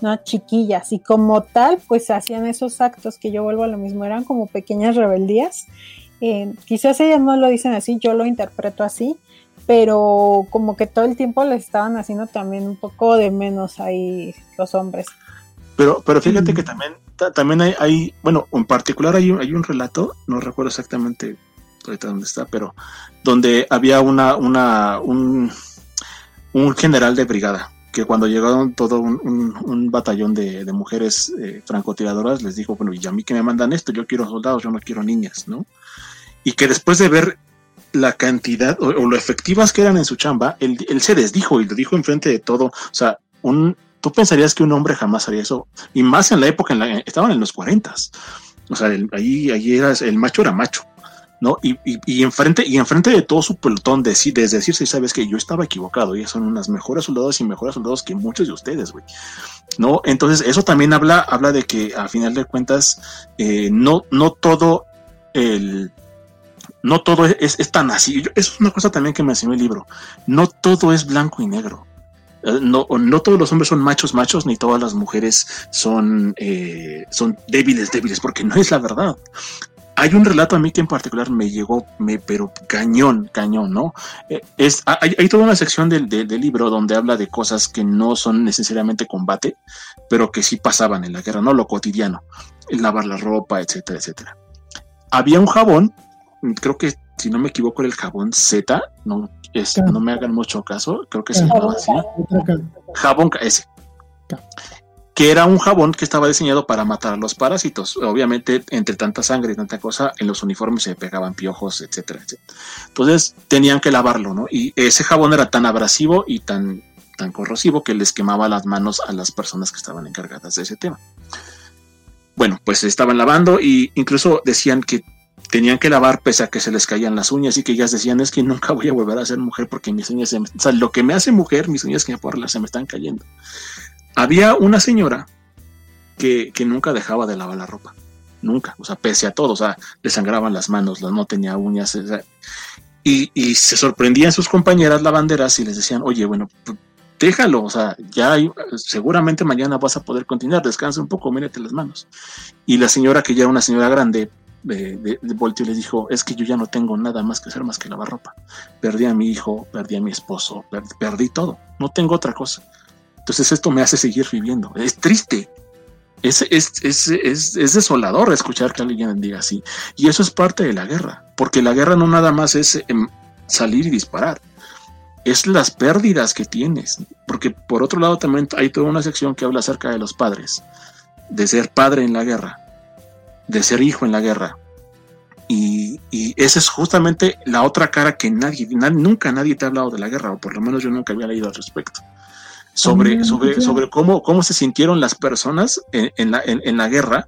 ¿No? chiquillas y como tal pues hacían esos actos que yo vuelvo a lo mismo, eran como pequeñas rebeldías. Eh, quizás ellas no lo dicen así, yo lo interpreto así, pero como que todo el tiempo les estaban haciendo también un poco de menos ahí los hombres. Pero, pero fíjate que también, también hay, hay, bueno, en particular hay, hay un relato, no recuerdo exactamente ahorita dónde está, pero donde había una, una, un, un general de brigada que cuando llegaron todo un, batallón de, mujeres eh, francotiradoras, les dijo, bueno, y a mí que me mandan esto, yo quiero soldados, yo no quiero niñas, ¿no? Y que después de ver la cantidad o, lo efectivas que eran en su chamba, él, se desdijo y lo dijo enfrente de todo, o sea, un, tú pensarías que un hombre jamás haría eso, y más en la época, en la, estaban en los 40, o sea, ahí, ahí era, el macho era macho, ¿no? Y, y, y, enfrente, y de todo su pelotón, de, de sabes que yo estaba equivocado, ellos son unas mejores soldados y mejores soldados que muchos de ustedes, güey, ¿no? Entonces, eso también habla, habla de que a final de cuentas, eh, no, no todo el, no todo es, tan así. Eso es una cosa también que me enseñó el libro. No todo es blanco y negro. Eh, no, no todos los hombres son machos machos, ni todas las mujeres son, eh, son débiles débiles, porque no es la verdad hay un relato a mí que en particular me llegó, me, pero cañón, cañón, ¿no? Eh, es, hay, toda una sección del, libro donde habla de cosas que no son necesariamente combate, pero que sí pasaban en la guerra, ¿no? Lo cotidiano, el lavar la ropa, etcétera, etcétera. Había un jabón, creo que si no me equivoco era el jabón Z, ¿no? es, no me hagan mucho caso, creo que se llamaba así. Jabón, ese. Que era un jabón que estaba diseñado para matar a los parásitos. Obviamente, entre tanta sangre y tanta cosa, en los uniformes se pegaban piojos, etcétera, etcétera. Entonces, tenían que lavarlo, ¿no? Y ese jabón era tan abrasivo y tan, tan corrosivo que les quemaba las manos a las personas que estaban encargadas de ese tema. Bueno, pues estaban lavando y incluso decían que tenían que lavar pese a que se les caían las uñas y que ellas decían es que nunca voy a volver a ser mujer porque mis uñas se me, o sea, lo que me hace mujer, mis uñas que me se me están cayendo. Había una señora que, que, nunca dejaba de lavar la ropa, nunca, o sea, pese a todo, o sea, le sangraban las manos, no tenía uñas, y, y, se sorprendían sus compañeras lavanderas y les decían, oye, bueno, déjalo, o sea, ya hay, seguramente mañana vas a poder continuar, descansa un poco, mírate las manos. Y la señora, que ya era una señora grande, de, de, y les dijo, es que yo ya no tengo nada más que hacer más que lavar ropa. Perdí a mi hijo, perdí a mi esposo, perdí todo, no tengo otra cosa. Entonces esto me hace seguir viviendo. Es triste. Es, es, es, es, desolador escuchar que alguien diga así. Y eso es parte de la guerra, porque la guerra no nada más es em, salir y disparar, es las pérdidas que tienes. Porque por otro lado también hay toda una sección que habla acerca de los padres, de ser padre en la guerra de ser hijo en la guerra. Y, esa es justamente la otra cara que nadie, nunca nadie te ha hablado de la guerra, o por lo menos yo nunca había leído al respecto. Sobre, sobre, sobre cómo, cómo se sintieron las personas en, la, en, la, guerra,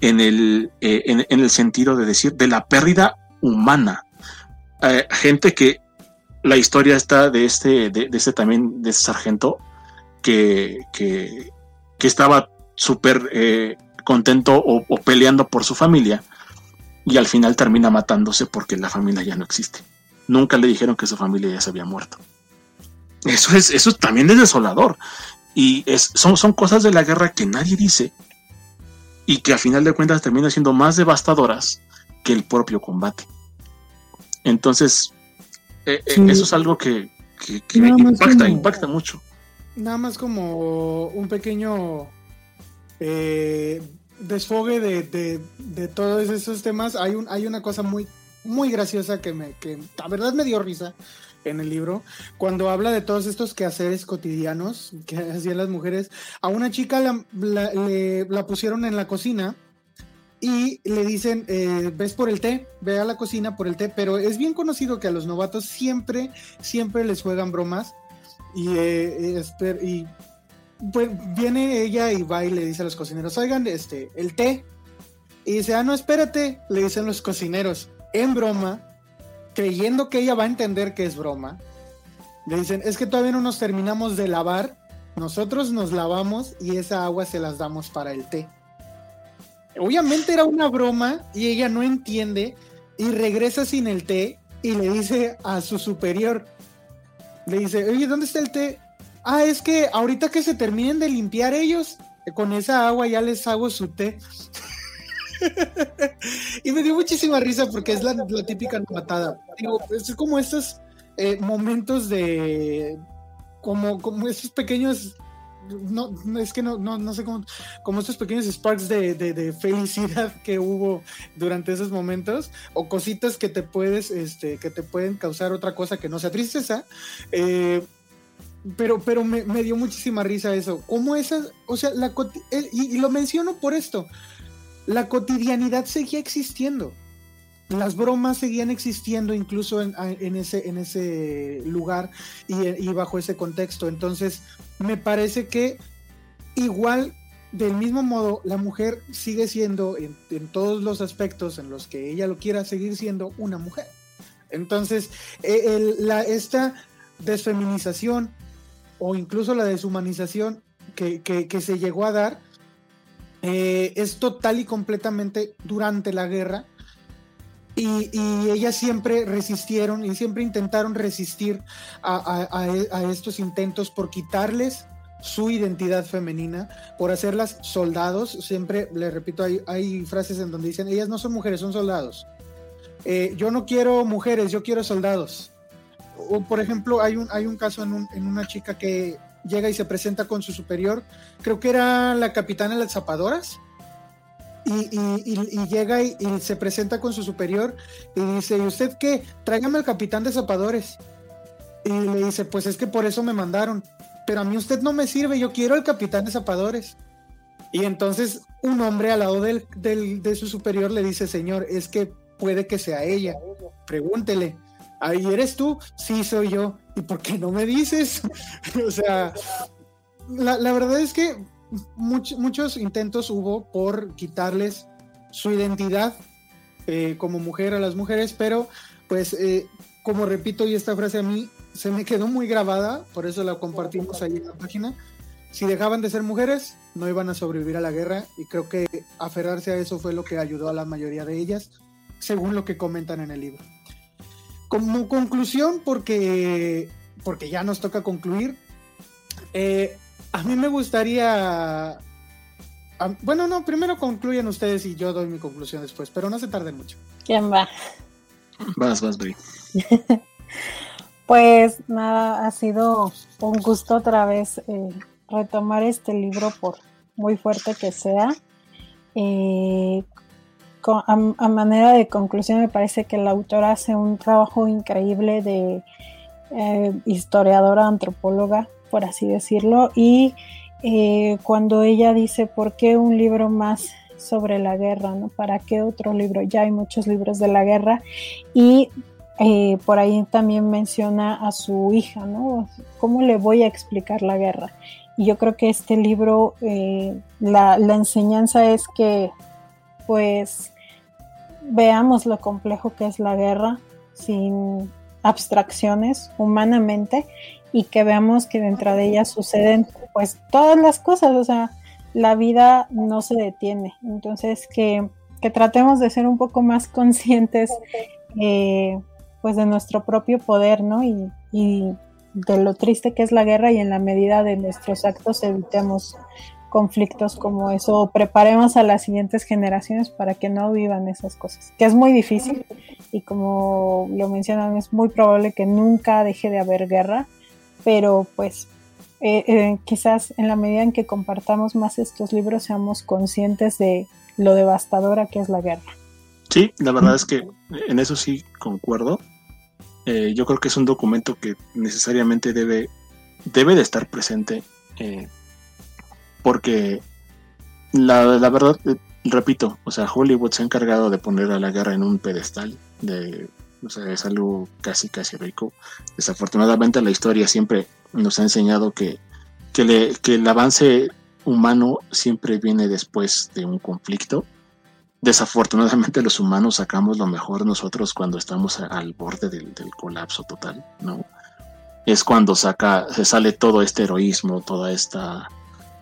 en el, eh, en, el sentido de decir, de la pérdida humana. Eh, gente que la historia está de este, de, este también, de este sargento, que, que, que estaba súper eh, contento o, peleando por su familia y al final termina matándose porque la familia ya no existe. Nunca le dijeron que su familia ya se había muerto. Eso es, eso también es desolador. Y es, son, son cosas de la guerra que nadie dice y que al final de cuentas terminan siendo más devastadoras que el propio combate. Entonces, eh, eh, eso es algo que, impacta, impacta mucho. Nada más como un pequeño eh, desfogue de, de, todos esos temas, hay, un, hay una cosa muy, muy graciosa que, me, que la verdad me dio risa en el libro, cuando habla de todos estos quehaceres cotidianos que hacían las mujeres. A una chica la, pusieron en la cocina y le dicen, eh, ves por el té, ve a la cocina por el té, pero es bien conocido que a los novatos siempre, siempre les juegan bromas y, eh, y pues viene ella y va y le dice a los cocineros, oigan, este, el té. Y dice, ah, no, espérate, le dicen los cocineros, en broma, creyendo que ella va a entender que es broma. Le dicen, es que todavía no nos terminamos de lavar, nosotros nos lavamos y esa agua se las damos para el té. Obviamente era una broma y ella no entiende y regresa sin el té y le dice a su superior, le dice, oye, ¿dónde está el té? Ah, es que ahorita que se terminen de limpiar ellos, con esa agua ya les hago su té. y me dio muchísima risa porque es la, típica matada. Digo, es como estos eh, momentos de. Como, como estos pequeños. No, es que no, no, sé cómo. Como estos pequeños sparks de, felicidad que hubo durante esos momentos. O cositas que te puedes. Este, que te pueden causar otra cosa que no sea tristeza. Eh, pero, pero me, dio muchísima risa eso. ¿Cómo esas, o sea, la, eh, y, lo menciono por esto, la cotidianidad seguía existiendo. Las bromas seguían existiendo incluso en, ese, en ese lugar y, bajo ese contexto. Entonces, me parece que igual, del mismo modo, la mujer sigue siendo, en, todos los aspectos en los que ella lo quiera, seguir siendo una mujer. Entonces, eh, la, esta desfeminización o incluso la deshumanización que, se llegó a dar eh, es total y completamente durante la guerra. Y, ellas siempre resistieron y siempre intentaron resistir a, estos intentos por quitarles su identidad femenina, por hacerlas soldados. Siempre, le repito, hay, frases en donde dicen, ellas no son mujeres, son soldados. Eh, yo no quiero mujeres, yo quiero soldados o por ejemplo, hay un, hay un caso en, en, una chica que llega y se presenta con su superior, creo que era la capitana de las zapadoras, y, llega y, se presenta con su superior y dice, ¿y usted qué? Tráigame al capitán de zapadores. Y le dice, pues es que por eso me mandaron. Pero a mí usted no me sirve, yo quiero el capitán de zapadores. Y entonces un hombre al lado del, de su superior le dice, señor, es que puede que sea ella. Pregúntele. Ahí eres tú, sí soy yo. ¿Y por qué no me dices? o sea, la, verdad es que muchos intentos hubo por quitarles su identidad eh, como mujer a las mujeres, pero pues eh, como repito y esta frase a mí se me quedó muy grabada, por eso la compartimos ahí en la página. Si dejaban de ser mujeres, no iban a sobrevivir a la guerra y creo que aferrarse a eso fue lo que ayudó a la mayoría de ellas, según lo que comentan en el libro. Como conclusión, porque, porque ya nos toca concluir, eh, a mí me gustaría... bueno, no, primero concluyen ustedes y yo doy mi conclusión después, pero no se tarden mucho. ¿Quién va? Vas, vas, Bri. pues nada, ha sido un gusto otra vez eh, retomar este libro por muy fuerte que sea. Eh, a, manera de conclusión me parece que la autora hace un trabajo increíble de eh, historiadora, antropóloga, por así decirlo, y cuando ella dice, ¿por qué un libro más sobre la guerra, ¿no? ¿Para qué otro libro? Ya hay muchos libros de la guerra y eh, por ahí también menciona a su hija, ¿no? ¿Cómo le voy a explicar la guerra? Y yo creo que este libro, eh, la, enseñanza es que, pues, veamos lo complejo que es la guerra sin abstracciones humanamente y que veamos que dentro de ella suceden, pues, todas las cosas, o sea, la vida no se detiene. Entonces, que, tratemos de ser un poco más conscientes eh, pues de nuestro propio poder, ¿no? Y, y, de lo triste que es la guerra y en la medida de nuestros actos evitemos conflictos como eso preparemos a las siguientes generaciones para que no vivan esas cosas, que es muy difícil y como lo mencionan es muy probable que nunca deje de haber guerra, pero pues eh, eh, quizás en la medida en que compartamos más estos libros seamos conscientes de lo devastadora que es la guerra. Sí, la verdad es que en eso sí concuerdo. Eh, yo creo que es un documento que necesariamente debe, debe de estar presente porque la, verdad, repito, o sea, Hollywood se ha encargado de poner a la guerra en un pedestal de o sea, es algo casi, casi rico. Desafortunadamente la historia siempre nos ha enseñado que, que, el avance humano siempre viene después de un conflicto. Desafortunadamente los humanos sacamos lo mejor nosotros cuando estamos al borde del, colapso total, ¿no? Es cuando saca, se sale todo este heroísmo, toda esta,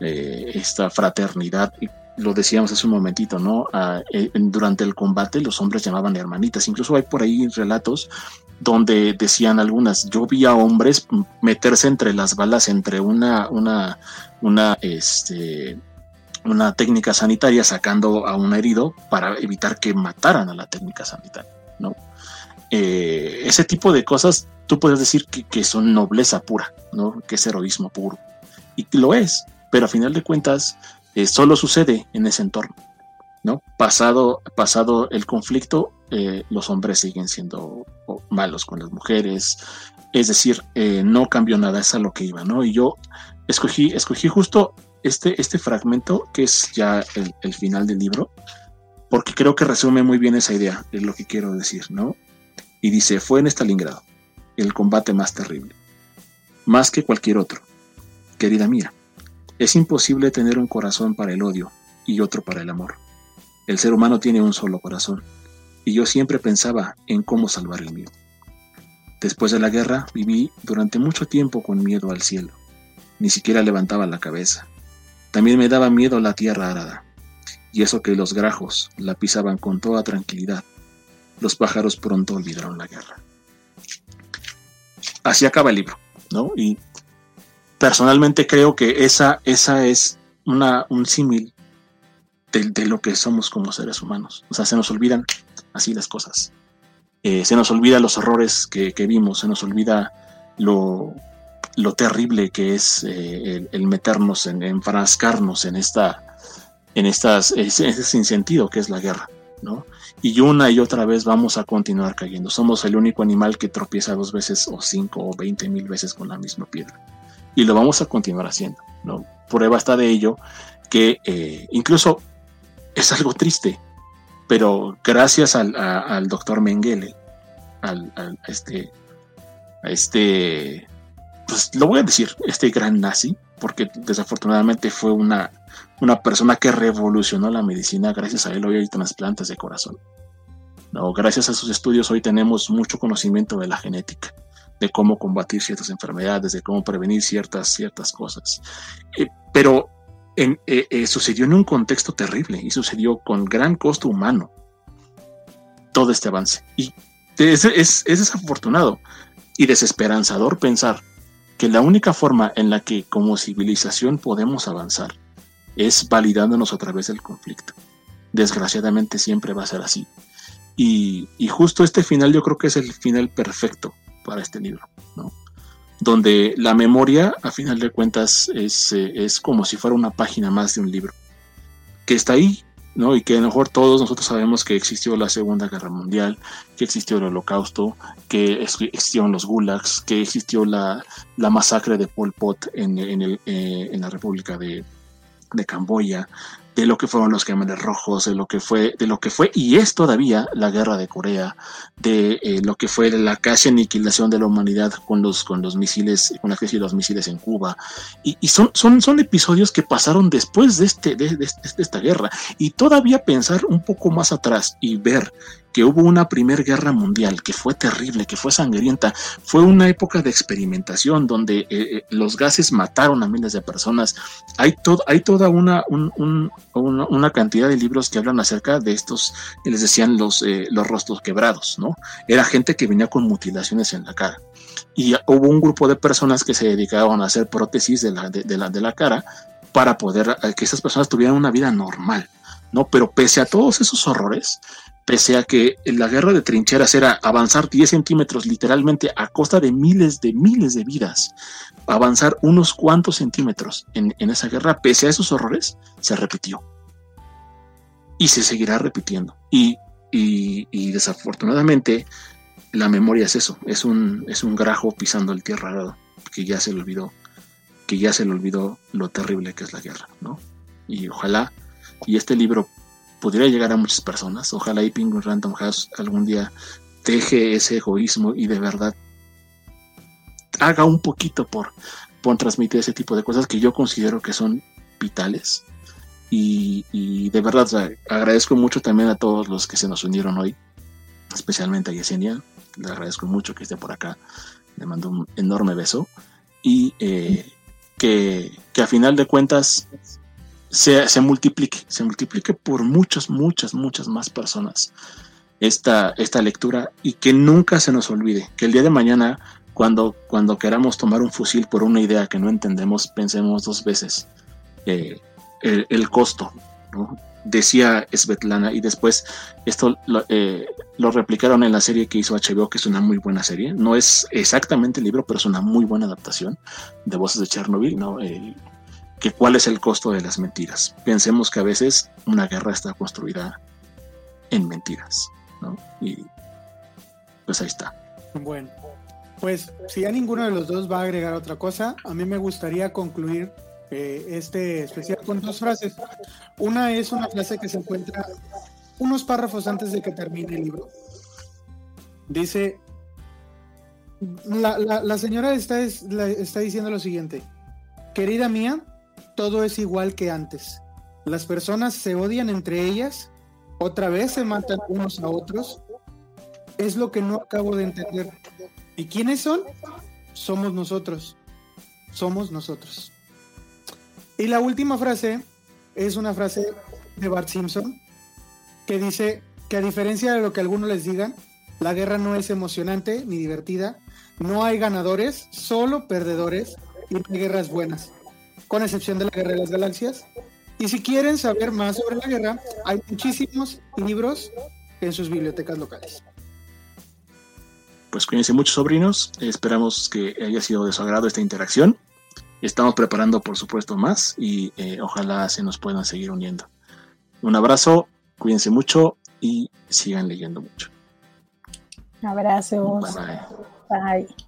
eh, esta fraternidad lo decíamos hace un momentito, ¿no? Ah, eh, durante el combate los hombres llamaban hermanitas. Incluso hay por ahí relatos donde decían algunas, yo vi a hombres meterse entre las balas entre una, una, este, una técnica sanitaria sacando a un herido para evitar que mataran a la técnica sanitaria, ¿no? Eh, ese tipo de cosas tú puedes decir que, que, son nobleza pura, ¿no? Que es heroísmo puro. Y lo es, pero a final de cuentas eh, solo sucede en ese entorno. ¿no? Pasado, pasado el conflicto, eh, los hombres siguen siendo malos con las mujeres. Es decir, eh, no cambió nada, es a lo que iba, ¿no? Y yo escogí, escogí justo este, este fragmento, que es ya el, el final del libro, porque creo que resume muy bien esa idea, de lo que quiero decir, ¿no? Y dice, fue en Stalingrado el combate más terrible, más que cualquier otro. Querida mía, es imposible tener un corazón para el odio y otro para el amor. El ser humano tiene un solo corazón, y yo siempre pensaba en cómo salvar el mío. Después de la guerra viví durante mucho tiempo con miedo al cielo. Ni siquiera levantaba la cabeza. También me daba miedo la tierra arada. Y eso que los grajos la pisaban con toda tranquilidad. Los pájaros pronto olvidaron la guerra. Así acaba el libro, ¿no? Y personalmente creo que esa, esa es una, un símil de, lo que somos como seres humanos. O sea, se nos olvidan así las cosas. Eh, se nos olvida los horrores que, vimos, se nos olvida lo, lo terrible que es eh, el, meternos, en, enfrascarnos en esta, en estas, ese, sinsentido que es la guerra, ¿no? Y una y otra vez vamos a continuar cayendo. Somos el único animal que tropieza dos veces o cinco o veinte mil veces con la misma piedra. Y lo vamos a continuar haciendo, ¿no? Prueba está de ello que eh, incluso es algo triste, pero gracias al, doctor Mengele, al, a este, este, pues lo voy a decir, este gran nazi, porque desafortunadamente fue una, una persona que revolucionó la medicina, gracias a él hoy hay trasplantes de corazón. No, gracias a sus estudios hoy tenemos mucho conocimiento de la genética, de cómo combatir ciertas enfermedades, de cómo prevenir ciertas, ciertas cosas. Eh, pero eh, eh, sucedió en un contexto terrible y sucedió con gran costo humano todo este avance. Y es, es, desafortunado y desesperanzador pensar que la única forma en la que como civilización podemos avanzar es validándonos a través del conflicto. Desgraciadamente siempre va a ser así. Y, y, justo este final yo creo que es el final perfecto para este libro, ¿no? donde la memoria, a final de cuentas, es, eh, es como si fuera una página más de un libro, que está ahí, ¿no? Y que a lo mejor todos nosotros sabemos que existió la Segunda Guerra Mundial, que existió el Holocausto, que existieron los gulags, que existió la, la masacre de Pol Pot en, en, eh, en la República de, de Camboya, de lo que fueron los Cámaras Rojos, de lo que fue, de lo que fue y es todavía la guerra de Corea, de eh, lo que fue la casi aniquilación de la humanidad con los, con los misiles, con la crisis de los misiles en Cuba. Y, son, son, son episodios que pasaron después de, este, de, de esta guerra. Y todavía pensar un poco más atrás y ver que hubo una primera guerra mundial que fue terrible, que fue sangrienta, fue una época de experimentación donde eh, eh, los gases mataron a miles de personas. Hay, todo, hay toda una, una, cantidad de libros que hablan acerca de estos, les decían los, eh, los rostros quebrados, ¿no? Era gente que venía con mutilaciones en la cara. Y hubo un grupo de personas que se dedicaban a hacer prótesis de la, de, la, de la cara para poder que esas personas tuvieran una vida normal. ¿no? Pero pese a todos esos horrores, pese a que la guerra de trincheras era avanzar 10 centímetros literalmente a costa de miles de miles de vidas, avanzar unos cuantos centímetros en, esa guerra, pese a esos horrores, se repitió. Y se seguirá repitiendo. Y, desafortunadamente, la memoria es eso, es un, es un grajo pisando el tierra que ya se le olvidó, que ya se le olvidó lo terrible que es la guerra, ¿no? Y ojalá, y este libro pudiera llegar a muchas personas. Ojalá y Penguin Random House algún día deje ese egoísmo y de verdad haga un poquito por, por transmitir ese tipo de cosas que yo considero que son vitales. Y, de verdad agradezco mucho también a todos los que se nos unieron hoy, especialmente a Yesenia. Le agradezco mucho que esté por acá. Le mando un enorme beso. Y eh, que, que a final de cuentas se, multiplique, se multiplique por muchas, muchas, muchas más personas esta, esta lectura y que nunca se nos olvide, que el día de mañana, cuando, cuando queramos tomar un fusil por una idea que no entendemos, pensemos dos veces eh, el, costo. Decía Svetlana, y después esto eh, lo, replicaron en la serie que hizo HBO, que es una muy buena serie. No es exactamente el libro, pero es una muy buena adaptación de Voces de Chernobyl. ¿no? Que cuál es el costo de las mentiras. Pensemos que a veces una guerra está construida en mentiras, ¿no? Y pues ahí está. Bueno, pues si ya ninguno de los dos va a agregar otra cosa, a mí me gustaría concluir eh, este especial con dos frases. Una es una frase que se encuentra unos párrafos antes de que termine el libro. Dice, la, la, señora está, está diciendo lo siguiente, querida mía, todo es igual que antes. Las personas se odian entre ellas, otra vez se matan unos a otros. Es lo que no acabo de entender. ¿Y quiénes son? Somos nosotros. Somos nosotros. Y la última frase es una frase de Bart Simpson que dice que a diferencia de lo que algunos les digan, la guerra no es emocionante ni divertida, no hay ganadores, solo perdedores y hay guerras buenas con excepción de la Guerra de las Galaxias. Y si quieren saber más sobre la guerra, hay muchísimos libros en sus bibliotecas locales. Pues cuídense mucho, sobrinos. Esperamos que haya sido de su agrado esta interacción. Estamos preparando, por supuesto, más y eh, ojalá se nos puedan seguir uniendo. Un abrazo, cuídense mucho y sigan leyendo mucho. Abrazos. Bye bye. Bye.